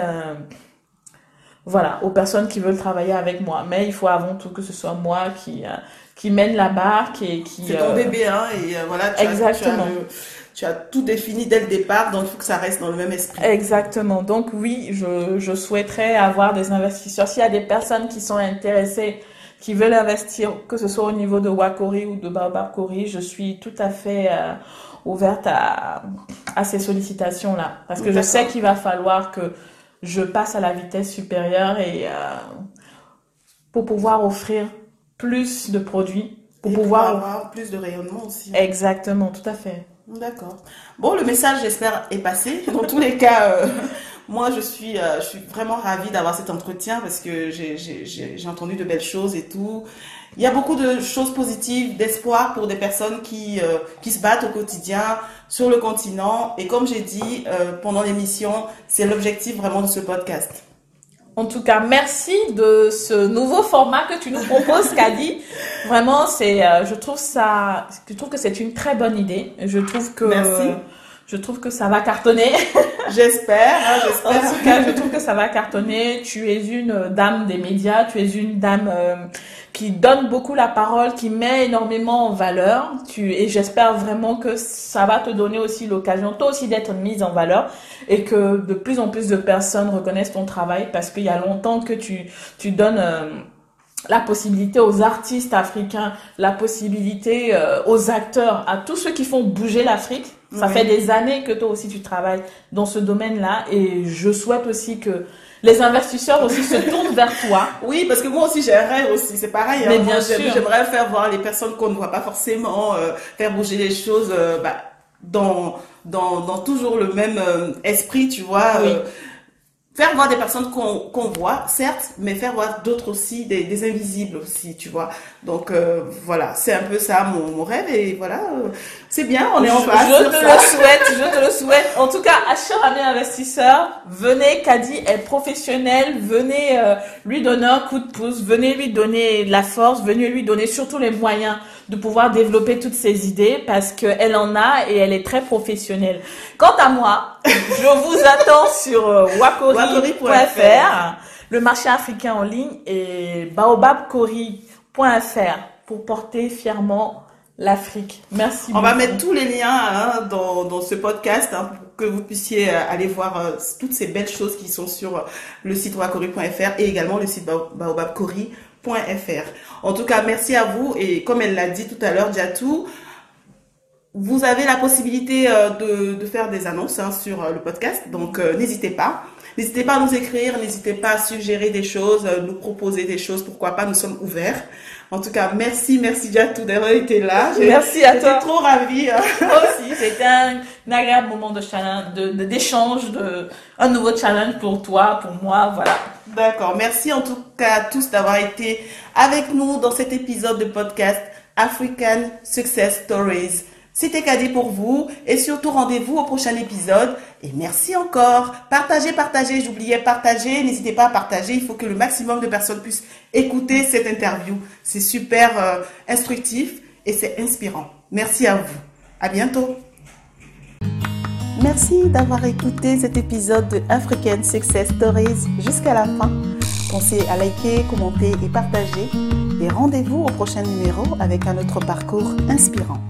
Speaker 2: voilà, aux personnes qui veulent travailler avec moi. Mais il faut avant tout que ce soit moi qui, euh, qui mène la barque et qui...
Speaker 1: C'est ton
Speaker 2: euh,
Speaker 1: bébé, hein, et euh, voilà, tu
Speaker 2: Exactement.
Speaker 1: As, tu as tu as tout défini dès le départ, donc il faut que ça reste dans le même esprit.
Speaker 2: Exactement. Donc oui, je, je souhaiterais avoir des investisseurs. S'il y a des personnes qui sont intéressées, qui veulent investir, que ce soit au niveau de Wakori ou de Baobab Kori, je suis tout à fait euh, ouverte à, à ces sollicitations-là. Parce que je sais qu'il va falloir que je passe à la vitesse supérieure et euh, pour pouvoir offrir plus de produits, pour pouvoir
Speaker 1: avoir plus de rayonnement aussi.
Speaker 2: Exactement, tout à fait.
Speaker 1: D'accord. Bon, le message, j'espère, est passé. Dans tous les cas, euh, moi, je suis, euh, je suis vraiment ravie d'avoir cet entretien parce que j'ai entendu de belles choses et tout. Il y a beaucoup de choses positives, d'espoir pour des personnes qui, euh, qui se battent au quotidien sur le continent. Et comme j'ai dit pendant l'émission, c'est l'objectif vraiment de ce podcast.
Speaker 2: En tout cas, merci de ce nouveau format que tu nous proposes, Kadi. Vraiment, c'est, euh, je trouve ça, je trouve que c'est une très bonne idée. Je trouve que,
Speaker 1: merci.
Speaker 2: je trouve que ça va cartonner.
Speaker 1: J'espère, hein, j'espère.
Speaker 2: En tout cas, je trouve que ça va cartonner. Tu es une dame des médias, tu es une dame euh, qui donne beaucoup la parole, qui met énormément en valeur. Tu, et j'espère vraiment que ça va te donner aussi l'occasion, toi aussi, d'être mise en valeur et que de plus en plus de personnes reconnaissent ton travail parce qu'il y a longtemps que tu, tu donnes euh, la possibilité aux artistes africains, la possibilité euh, aux acteurs, à tous ceux qui font bouger l'Afrique. Ça fait des années que toi aussi tu travailles dans ce domaine-là et je souhaite aussi que les investisseurs aussi se tournent vers toi.
Speaker 1: Oui, parce que moi aussi j'ai un rêve aussi, c'est pareil.
Speaker 2: Hein. Mais bien sûr.
Speaker 1: J'aimerais faire voir les personnes qu'on ne voit pas forcément, euh, faire bouger les choses bah, dans, dans, dans toujours le même euh, esprit, tu vois. Euh, faire voir des personnes qu'on voit, certes, mais faire voir d'autres aussi, des, des, invisibles aussi, tu vois. Donc euh, voilà, c'est un peu ça mon, mon rêve et voilà, c'est bien, on est en phase.
Speaker 2: Je, te le souhaite, je te le souhaite. En tout cas, à cher ami investisseur, venez, Kadi est professionnel, venez lui donner un coup de pouce, venez lui donner la force, venez lui donner surtout les moyens de pouvoir développer toutes ces idées parce qu'elle en a et elle est très professionnelle. Quant à moi, je vous attends sur euh, wakori.fr, le marché africain en ligne et baobabkori.fr pour porter fièrement l'Afrique. Merci.
Speaker 1: On va mettre tous les liens hein, dans, dans ce podcast hein, pour que vous puissiez euh, aller voir euh, toutes ces belles choses qui sont sur le site wakori.fr et également le site baobabkori.fr en tout cas, merci à vous. Et comme elle l'a dit tout à l'heure, Diatou, vous avez la possibilité euh, de, faire des annonces hein, sur euh, le podcast, donc euh, n'hésitez pas. N'hésitez pas à nous écrire, n'hésitez pas à suggérer des choses, nous proposer des choses, pourquoi pas, nous sommes ouverts. En tout cas, merci, merci Diatou d'avoir été là.
Speaker 2: Merci à toi.
Speaker 1: trop ravie. Hein.
Speaker 2: Moi aussi, c'était un, agréable moment de challenge, de, d'échange, de, un nouveau challenge pour toi, pour moi, voilà.
Speaker 1: D'accord. Merci en tout cas à tous d'avoir été avec nous dans cet épisode de podcast African Success Stories. C'était cadeau pour vous et surtout rendez-vous au prochain épisode. Et merci encore. Partagez, partagez. J'oubliais partager. N'hésitez pas à partager. Il faut que le maximum de personnes puissent écouter cette interview. C'est super euh, instructif et c'est inspirant. Merci à vous. À bientôt.
Speaker 3: Merci d'avoir écouté cet épisode de African Success Stories jusqu'à la fin. Pensez à liker, commenter et partager. Et rendez-vous au prochain numéro avec un autre parcours inspirant.